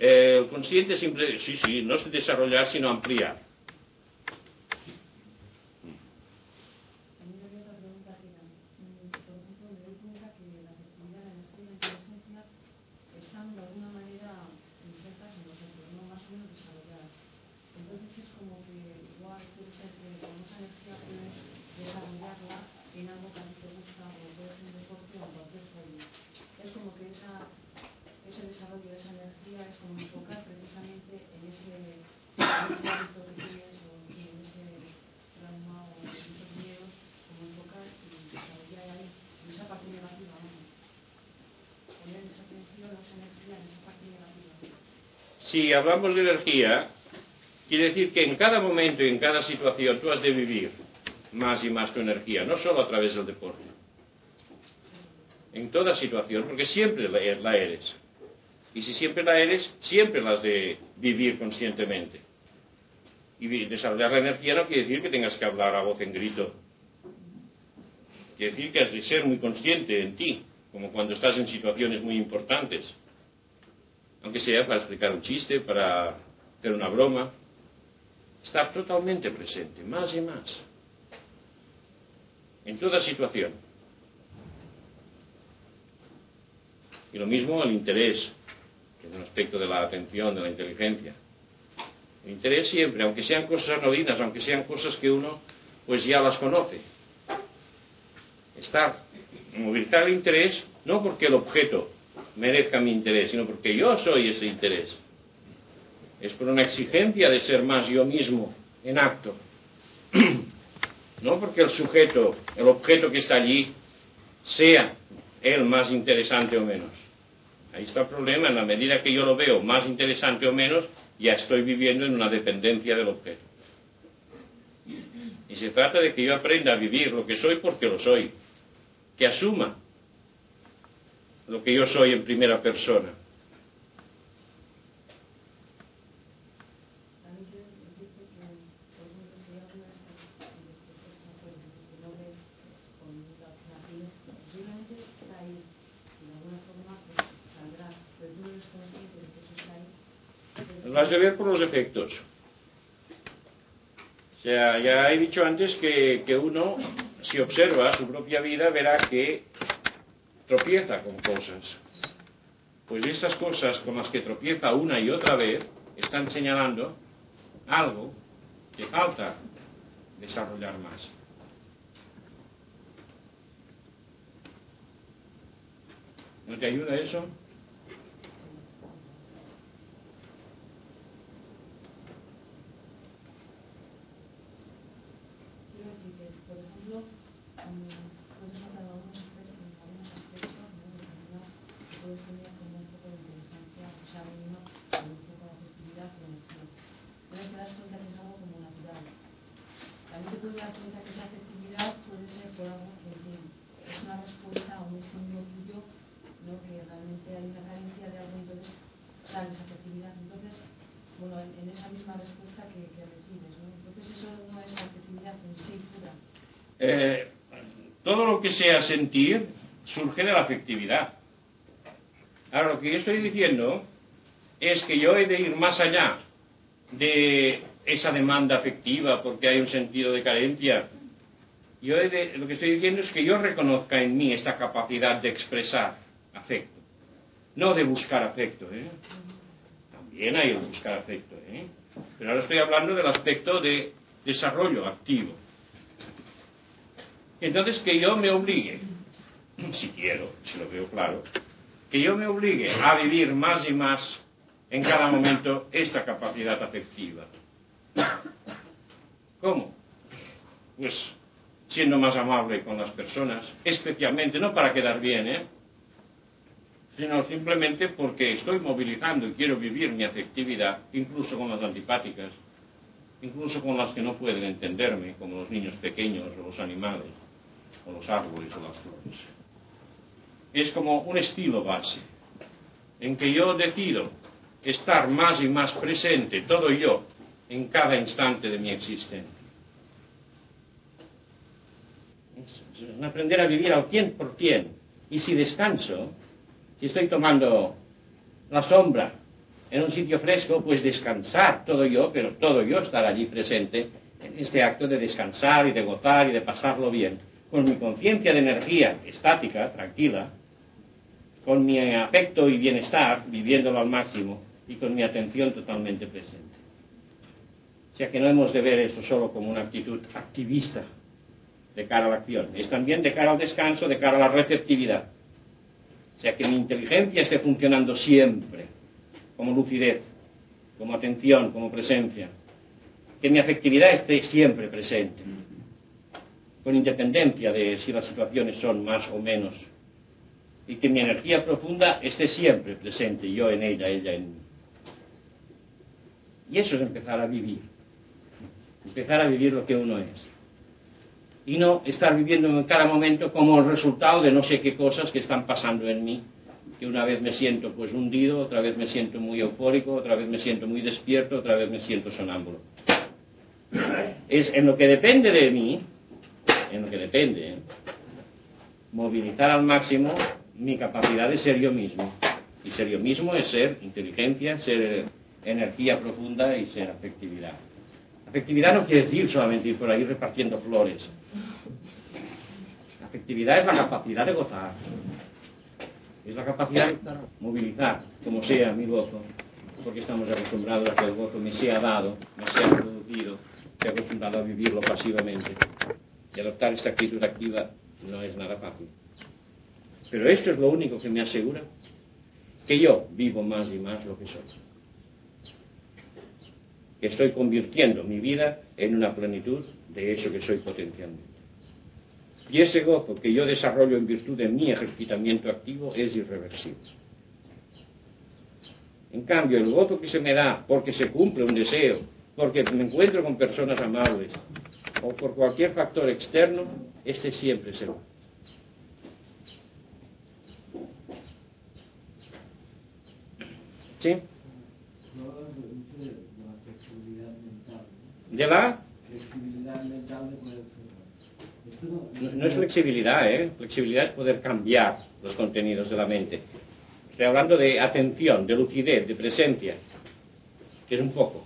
Eh, el consciente simple, sí, sí, no es desarrollar, sino ampliar. A mí me había otra pregunta que era, mm, por ejemplo, me doy cuenta que la afectividad, la energía y la inteligencia están de alguna manera insertas en nosotros, ¿no? más o menos desarrolladas. Entonces es como que igual puede ser que con esa energía puedes desarrollarla en algo que a ti te gusta, o puede ser un deporte o en cualquier hobby. Es como que esa, ese desarrollo de esa energía es como enfocar precisamente en ese, en ese hábito que tienes o en ese trauma o en esos miedos, como enfocar y desarrollar ahí en esa parte negativa, ¿no? Poner esa atención, esa energía en esa parte negativa. Si hablamos de energía, quiere decir que en cada momento y en cada situación tú has de vivir más y más tu energía, no solo a través del deporte. En toda situación, porque siempre la eres. Y si siempre la eres, siempre la has de vivir conscientemente. Y desarrollar la energía no quiere decir que tengas que hablar a voz en grito. Quiere decir que has de ser muy consciente en ti, como cuando estás en situaciones muy importantes. Aunque sea para explicar un chiste, para hacer una broma. Estar totalmente presente, más y más. En toda situación. Y lo mismo el interés, que es un aspecto de la atención, de la inteligencia. El interés siempre, aunque sean cosas anodinas, aunque sean cosas que uno pues ya las conoce. Estar, movilizar el interés, no porque el objeto merezca mi interés, sino porque yo soy ese interés. Es por una exigencia de ser más yo mismo en acto. No porque el sujeto, el objeto que está allí, sea él más interesante o menos. Ahí está el problema, en la medida que yo lo veo más interesante o menos, ya estoy viviendo en una dependencia del objeto. Y se trata de que yo aprenda a vivir lo que soy porque lo soy, que asuma lo que yo soy en primera persona. También quiero decirte que, por ejemplo, si hay alguna de estas respuestas que no ves con la la tienes, posiblemente está ahí. Y de alguna forma saldrá, pero tú no eres consciente de que eso está ahí. Pero- Lo has de ver por los efectos. O sea, ya he dicho antes que, que uno, si observa su propia vida, verá que tropieza con cosas. Pues estas cosas con las que tropieza una y otra vez están señalando algo que falta desarrollar más. ¿No te ayuda eso? Quiero decir que, por ejemplo, mm, puedes hablar de algunos aspectos, de algunos aspectos, ¿no? de determinado, que puedes tener como un poco de inteligencia, o sea, uno con un poco de afectividad y emoción. Pero te das cuenta que es algo como natural. También te puedes dar cuenta que esa afectividad todo lo que sea sentir surge de la afectividad. Ahora, lo que yo estoy diciendo es que yo he de ir más allá de esa demanda afectiva porque hay un sentido de carencia. Yo he de, lo que estoy diciendo es que yo reconozca en mí esta capacidad de expresar afecto, no de buscar afecto. ¿eh? También hay el buscar afecto, ¿eh? pero ahora estoy hablando del aspecto de desarrollo activo. Entonces, que yo me obligue, si quiero, si lo veo claro, que yo me obligue a vivir más y más en cada momento esta capacidad afectiva. ¿Cómo? Pues siendo más amable con las personas, especialmente, no para quedar bien, ¿eh? sino simplemente porque estoy movilizando y quiero vivir mi afectividad, incluso con las antipáticas, incluso con las que no pueden entenderme, como los niños pequeños o los animales o los árboles o las flores. Es como un estilo base, en que yo decido estar más y más presente, todo yo, en cada instante de mi existencia. Aprender a vivir al 100%. Y si descanso, si estoy tomando la sombra en un sitio fresco, pues descansar todo yo, pero todo yo estar allí presente en este acto de descansar y de gozar y de pasarlo bien con mi conciencia de energía estática, tranquila, con mi afecto y bienestar, viviéndolo al máximo, y con mi atención totalmente presente. O sea que no hemos de ver esto solo como una actitud activista de cara a la acción, es también de cara al descanso, de cara a la receptividad. O sea que mi inteligencia esté funcionando siempre, como lucidez, como atención, como presencia. Que mi afectividad esté siempre presente con independencia de si las situaciones son más o menos, y que mi energía profunda esté siempre presente, yo en ella, ella en mí. Y eso es empezar a vivir, empezar a vivir lo que uno es. Y no estar viviendo en cada momento como el resultado de no sé qué cosas que están pasando en mí, que una vez me siento pues hundido, otra vez me siento muy eufórico, otra vez me siento muy despierto, otra vez me siento sonámbulo. Es en lo que depende de mí, en lo que depende, movilizar al máximo mi capacidad de ser yo mismo. Y ser yo mismo es ser inteligencia, ser energía profunda y ser afectividad. Afectividad no quiere decir solamente ir por ahí repartiendo flores. Afectividad es la capacidad de gozar. Es la capacidad de movilizar, como sea mi gozo, porque estamos acostumbrados a que el gozo me sea dado, me sea producido, estoy acostumbrado a vivirlo pasivamente. Y adoptar esta actitud activa no es nada fácil. Pero esto es lo único que me asegura que yo vivo más y más lo que soy. Que estoy convirtiendo mi vida en una plenitud de eso que soy potencialmente. Y ese gozo que yo desarrollo en virtud de mi ejercitamiento activo es irreversible. En cambio, el gozo que se me da porque se cumple un deseo, porque me encuentro con personas amables, o por cualquier factor externo, este siempre se va. ¿Sí? ¿De la? No, no es flexibilidad, ¿eh? Flexibilidad es poder cambiar los contenidos de la mente. Estoy hablando de atención, de lucidez, de presencia, que es un poco.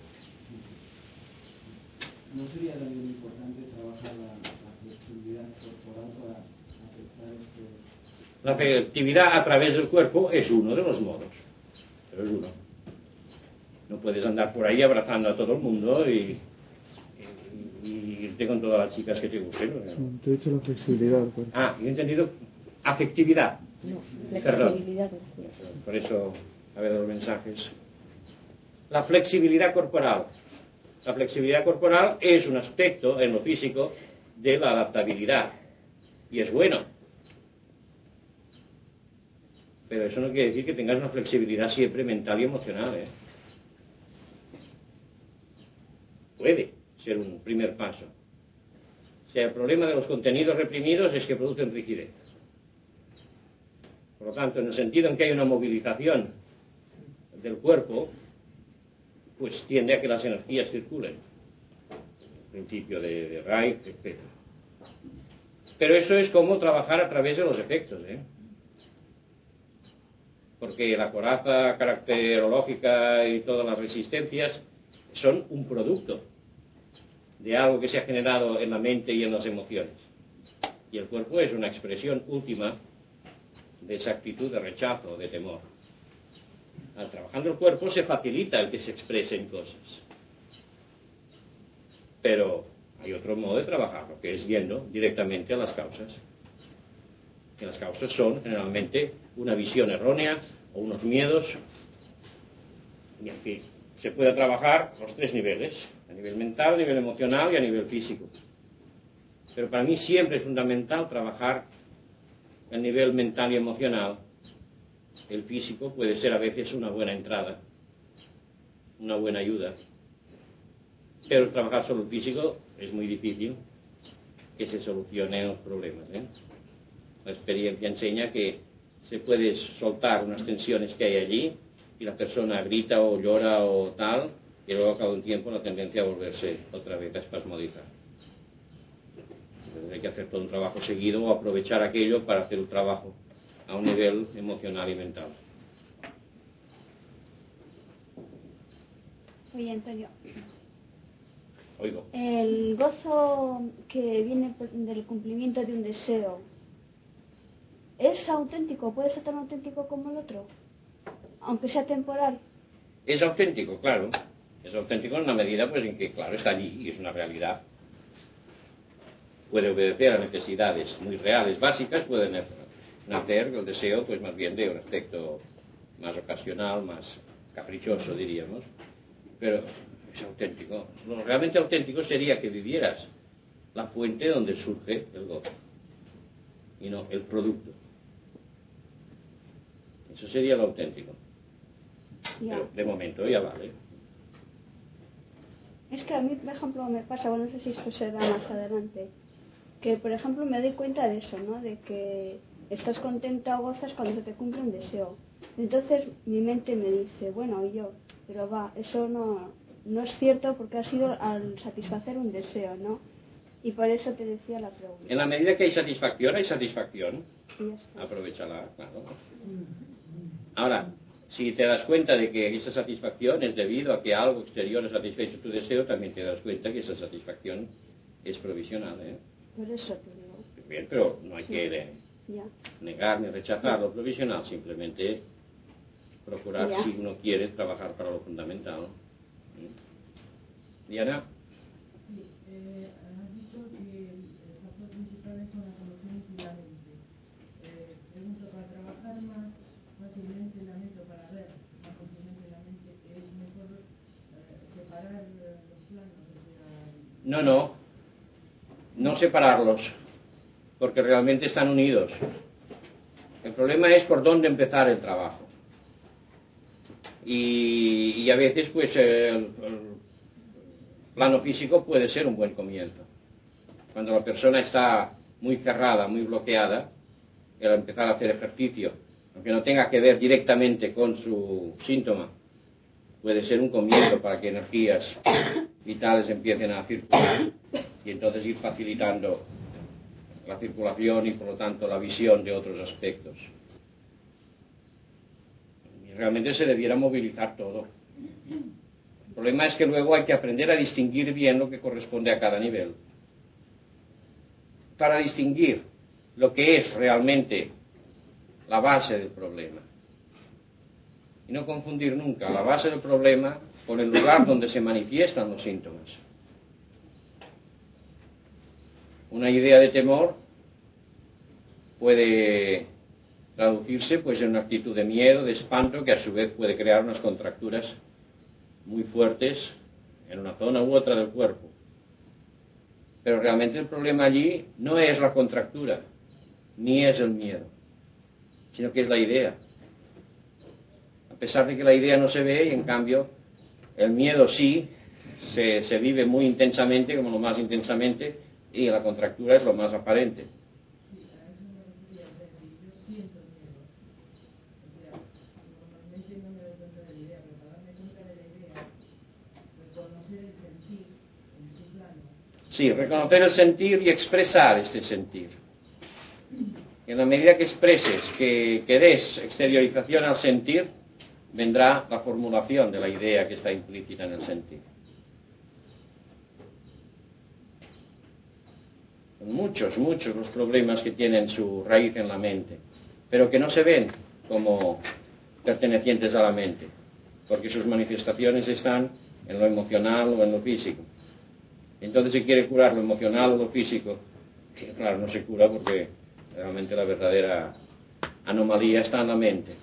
¿No sería también importante trabajar la, la flexibilidad corporal para aceptar este... La flexibilidad a través del cuerpo es uno de los modos, pero es uno. No puedes andar por ahí abrazando a todo el mundo y, y, y irte con todas las chicas que te gusten. ¿no? Te he dicho la flexibilidad. del cuerpo. Ah, yo he entendido afectividad. No, Perdón. flexibilidad del cuerpo. Por eso ha habido los mensajes. La flexibilidad corporal. La flexibilidad corporal es un aspecto en lo físico de la adaptabilidad. Y es bueno. Pero eso no quiere decir que tengas una flexibilidad siempre mental y emocional. ¿eh? Puede ser un primer paso. O sea, el problema de los contenidos reprimidos es que producen rigidez. Por lo tanto, en el sentido en que hay una movilización del cuerpo, pues tiende a que las energías circulen. El principio de, de Reich, etc. Pero eso es como trabajar a través de los efectos, ¿eh? Porque la coraza caracterológica y todas las resistencias son un producto de algo que se ha generado en la mente y en las emociones. Y el cuerpo es una expresión última de esa actitud de rechazo, de temor. Al trabajando el cuerpo se facilita el que se expresen cosas. Pero hay otro modo de trabajarlo, que es yendo directamente a las causas. Y las causas son generalmente una visión errónea o unos miedos. Y aquí se puede trabajar los tres niveles, a nivel mental, a nivel emocional y a nivel físico. Pero para mí siempre es fundamental trabajar a nivel mental y emocional. El físico puede ser a veces una buena entrada, una buena ayuda. Pero trabajar solo el físico es muy difícil que se solucionen los problemas. ¿eh? La experiencia enseña que se puede soltar unas tensiones que hay allí y la persona grita o llora o tal, y luego a cabo un tiempo la tendencia a volverse otra vez a espasmodizar. hay que hacer todo un trabajo seguido o aprovechar aquello para hacer un trabajo a un nivel emocional y mental. Oye, Antonio. Oigo. El gozo que viene del cumplimiento de un deseo, ¿es auténtico? ¿Puede ser tan auténtico como el otro? Aunque sea temporal. Es auténtico, claro. Es auténtico en una medida pues, en que, claro, está allí y es una realidad. Puede obedecer a necesidades muy reales, básicas, puede nacer el deseo, pues más bien de un aspecto más ocasional, más caprichoso, diríamos. Pero es auténtico. Lo realmente auténtico sería que vivieras la fuente donde surge el gozo y no el producto. Eso sería lo auténtico. Pero de momento ya vale. Es que a mí, por ejemplo, me pasa, bueno, no sé si esto será más adelante, que por ejemplo me doy cuenta de eso, ¿no? De que estás contenta o gozas cuando se te cumple un deseo. Entonces mi mente me dice, bueno, y yo, pero va, eso no, no es cierto porque ha sido al satisfacer un deseo, ¿no? Y por eso te decía la pregunta. En la medida que hay satisfacción, hay satisfacción. Aprovechala, claro. Ahora, si te das cuenta de que esa satisfacción es debido a que algo exterior ha satisfecho tu deseo, también te das cuenta que esa satisfacción es provisional. ¿eh? Por eso te digo. Bien, pero no hay que negar ni rechazar lo provisional, simplemente procurar, si uno quiere, trabajar para lo fundamental. Diana. Sí, eh, has dicho que el factor principal son las emociones y la mente. Eh, pregunto, para trabajar más fácilmente la mente, para ver más fácilmente la mente, ¿es mejor eh, separar los planos? No, no, no separarlos, porque realmente están unidos. El problema es por dónde empezar el trabajo. Y, a veces, pues, el, el plano físico puede ser un buen comienzo. Cuando la persona está muy cerrada, muy bloqueada, el empezar a hacer ejercicio, aunque no tenga que ver directamente con su síntoma, puede ser un comienzo para que energías vitales empiecen a circular y entonces ir facilitando la circulación y por lo tanto la visión de otros aspectos. Y realmente se debiera movilizar todo. El problema es que luego hay que aprender a distinguir bien lo que corresponde a cada nivel. Para distinguir lo que es realmente la base del problema. Y no confundir nunca la base del problema con el lugar donde se manifiestan los síntomas. Una idea de temor puede traducirse pues en una actitud de miedo, de espanto, que a su vez puede crear unas contracturas muy fuertes en una zona u otra del cuerpo. Pero realmente el problema allí no es la contractura, ni es el miedo, sino que es la idea. A pesar de que la idea no se ve, y en cambio el miedo sí se, se vive muy intensamente, como lo más intensamente, y la contractura es lo más aparente. Sí, reconocer el sentir y expresar este sentir. En la medida que expreses, que, que des exteriorización al sentir, vendrá la formulación de la idea que está implícita en el sentir. Son muchos, muchos los problemas que tienen su raíz en la mente, pero que no se ven como pertenecientes a la mente, porque sus manifestaciones están en lo emocional o en lo físico. Entonces se quiere curar lo emocional o lo físico, claro, no se cura porque realmente la verdadera anomalía está en la mente.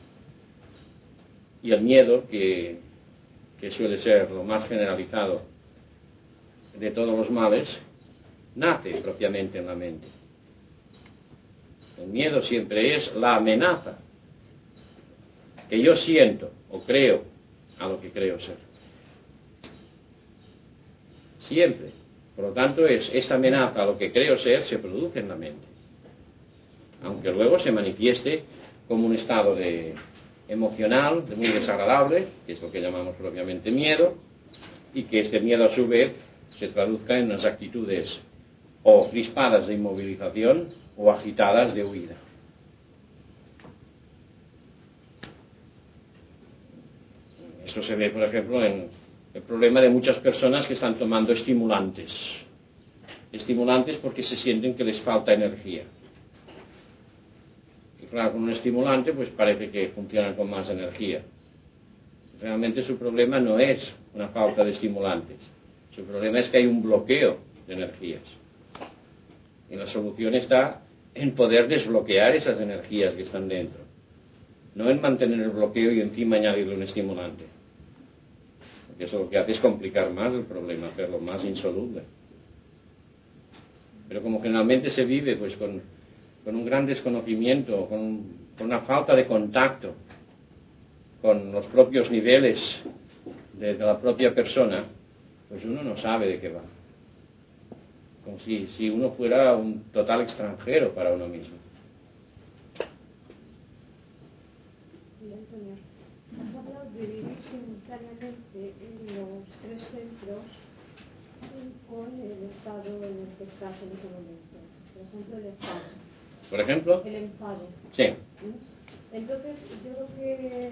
Y el miedo, que, que suele ser lo más generalizado de todos los males, nace propiamente en la mente. El miedo siempre es la amenaza que yo siento o creo a lo que creo ser. Siempre. Por lo tanto, es esta amenaza a lo que creo ser se produce en la mente. Aunque luego se manifieste como un estado de, emocional, muy desagradable, que es lo que llamamos propiamente miedo, y que este miedo a su vez se traduzca en unas actitudes o crispadas de inmovilización o agitadas de huida. Esto se ve, por ejemplo, en el problema de muchas personas que están tomando estimulantes. Estimulantes porque se sienten que les falta energía. Y claro, con un estimulante pues parece que funcionan con más energía. Realmente su problema no es una falta de estimulantes. Su problema es que hay un bloqueo de energías. Y la solución está en poder desbloquear esas energías que están dentro. No en mantener el bloqueo y encima añadirle un estimulante. Porque eso lo que hace es complicar más el problema, hacerlo más insoluble. Pero como generalmente se vive pues con, con un gran desconocimiento, con, con una falta de contacto con los propios niveles de, de la propia persona, pues uno no sabe de qué va como si, si uno fuera un total extranjero para uno mismo. Has hablado de vivir simultáneamente en los tres centros con el estado en el que estás en ese momento. Por ejemplo, el enfado. Por ejemplo, El enfado. sí, ¿Mm? Entonces, yo lo que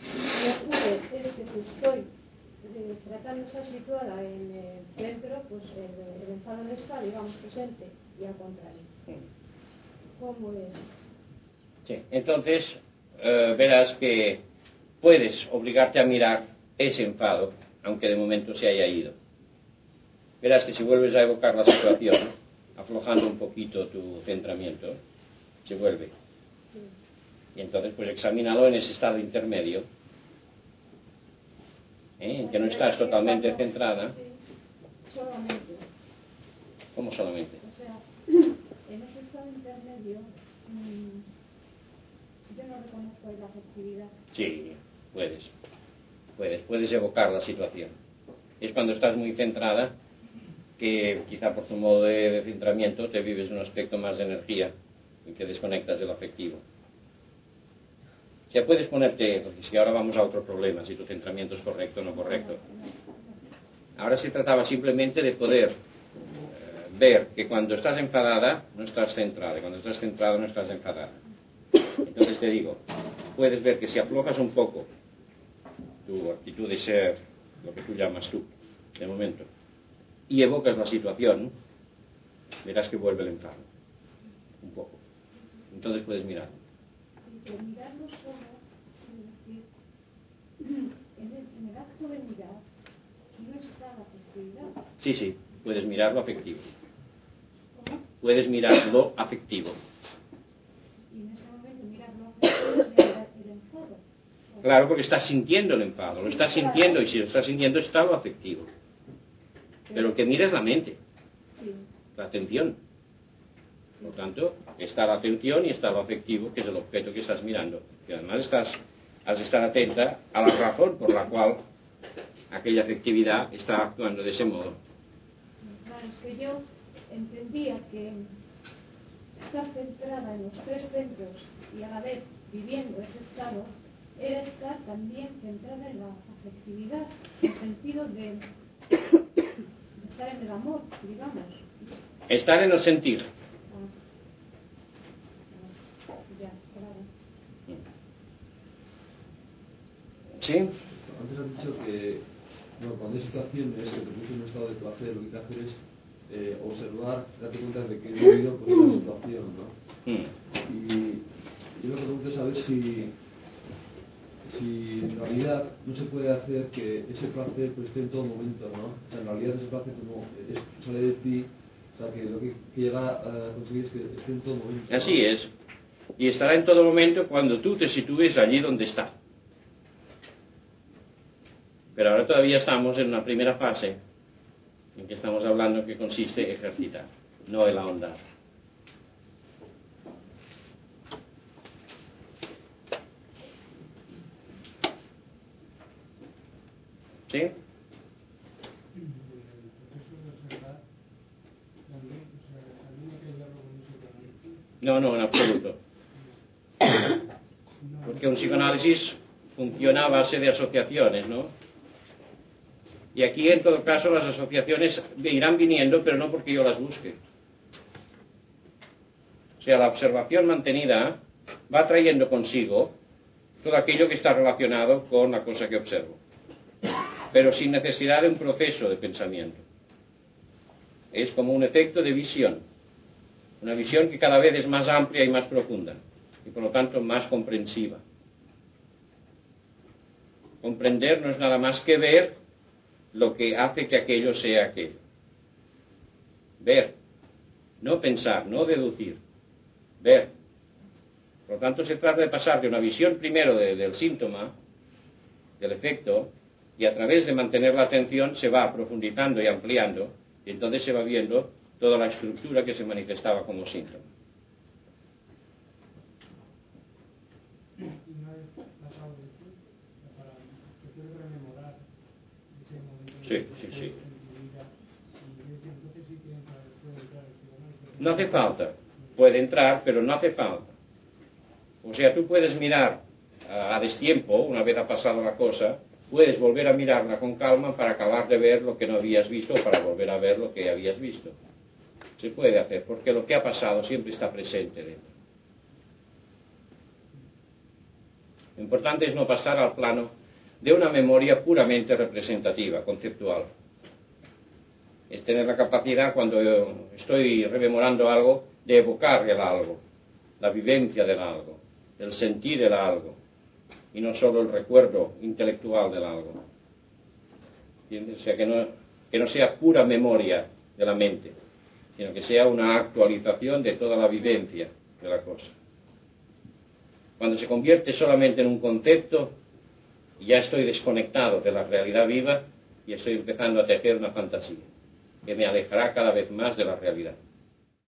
me ocurre es que si estoy eh, tratando de estar situada en el centro, pues el, el enfado no está, digamos, presente y al contrario. ¿Cómo es? sí. Entonces, eh, verás que puedes obligarte a mirar ese enfado, aunque de momento se haya ido. Verás que si vuelves a evocar la situación, aflojando un poquito tu centramiento, se vuelve. Y entonces, pues examínalo en ese estado intermedio, ¿eh? en que no estás totalmente centrada. Solamente. ¿Cómo solamente? O sea, en ese estado intermedio, mm, yo no reconozco la afectividad. Sí, puedes. Puedes, puedes evocar la situación. Es cuando estás muy centrada que quizá por tu modo de, de centramiento te vives un aspecto más de energía y que desconectas del afectivo. Sea, puedes ponerte, porque si ahora vamos a otro problema, si tu centramiento es correcto o no correcto. Ahora se trataba simplemente de poder eh, ver que cuando estás enfadada no estás centrada, cuando estás centrada no estás enfadada. Entonces te digo, puedes ver que si aflojas un poco tu actitud de ser lo que tú llamas tú, de momento, y evocas la situación, verás que vuelve el enfado. Un poco. Entonces puedes mirar. Sí, pero mirarlo solo, en el, acto de mirar no está la afectividad. Sí, sí, puedes mirar lo afectivo. ¿Cómo? Puedes mirar lo afectivo. Y en ese momento mirarlo afectivo es mirar el enfado. Claro, porque estás sintiendo el enfado, lo estás sintiendo y si lo estás sintiendo está lo afectivo. Pero lo que mira es la mente, Sí, la atención. Por lo tanto, está la atención y está lo afectivo, que es el objeto que estás mirando. Y además estás, has de estar atenta a la razón por la cual aquella afectividad está actuando de ese modo. Es que yo entendía que estar centrada en los tres centros y a la vez viviendo ese estado era estar también centrada en la afectividad, en el sentido de, de estar en el amor, digamos. Estar en el sentir. Ya, claro. ¿Sí? Antes has dicho que cuando hay situaciones que te produce un estado de placer, lo que hay que hacer es eh, observar, darte cuenta de que he vivido por una situación, ¿no? Mm. Y yo lo que pregunto es saber si, si en realidad no se puede hacer que ese placer pues, esté en todo momento, ¿no? O sea, en realidad ese placer como es, sale de ti, o sea, que lo que, que llega a conseguir es que esté en todo momento. Así es. Y estará en todo momento cuando tú te sitúes allí donde está. Pero ahora todavía estamos en una primera fase en que estamos hablando que consiste en ejercitar, no el ahondar. ¿Sí? No, no, en absoluto. Porque un psicoanálisis funciona a base de asociaciones, ¿no? Y aquí, en todo caso, las asociaciones irán viniendo, pero no porque yo las busque. O sea, la observación mantenida va trayendo consigo todo aquello que está relacionado con la cosa que observo, pero sin necesidad de un proceso de pensamiento. Es como un efecto de visión, una visión que cada vez es más amplia y más profunda, y por lo tanto más comprensiva. Comprender no es nada más que ver lo que hace que aquello sea aquello. Ver, no pensar, no deducir, ver. Por lo tanto, se trata de pasar de una visión primero de- del síntoma, del efecto, y a través de mantener la atención se va profundizando y ampliando, y entonces se va viendo toda la estructura que se manifestaba como síntoma. Y una vez pasado esto, para, se puede rememorar ese momento Sí, de- sí, de- sí. en mi vida. Y es- entonces sí que entra, puede entrar el psicoanálisis. No hace falta. Puede entrar, pero no hace falta. O sea, tú puedes mirar a, a destiempo, una vez ha pasado la cosa, puedes volver a mirarla con calma para acabar de ver lo que no habías visto o para volver a ver lo que habías visto. Se puede hacer, porque lo que ha pasado siempre está presente dentro. Lo importante es no pasar al plano de una memoria puramente representativa, conceptual. Es tener la capacidad, cuando estoy rememorando algo, de evocar el algo, la vivencia del algo, el sentir el algo, y no solo el recuerdo intelectual del algo. O sea, que no, que no sea pura memoria de la mente, sino que sea una actualización de toda la vivencia de la cosa. Cuando se convierte solamente en un concepto, ya estoy desconectado de la realidad viva y estoy empezando a tejer una fantasía que me alejará cada vez más de la realidad.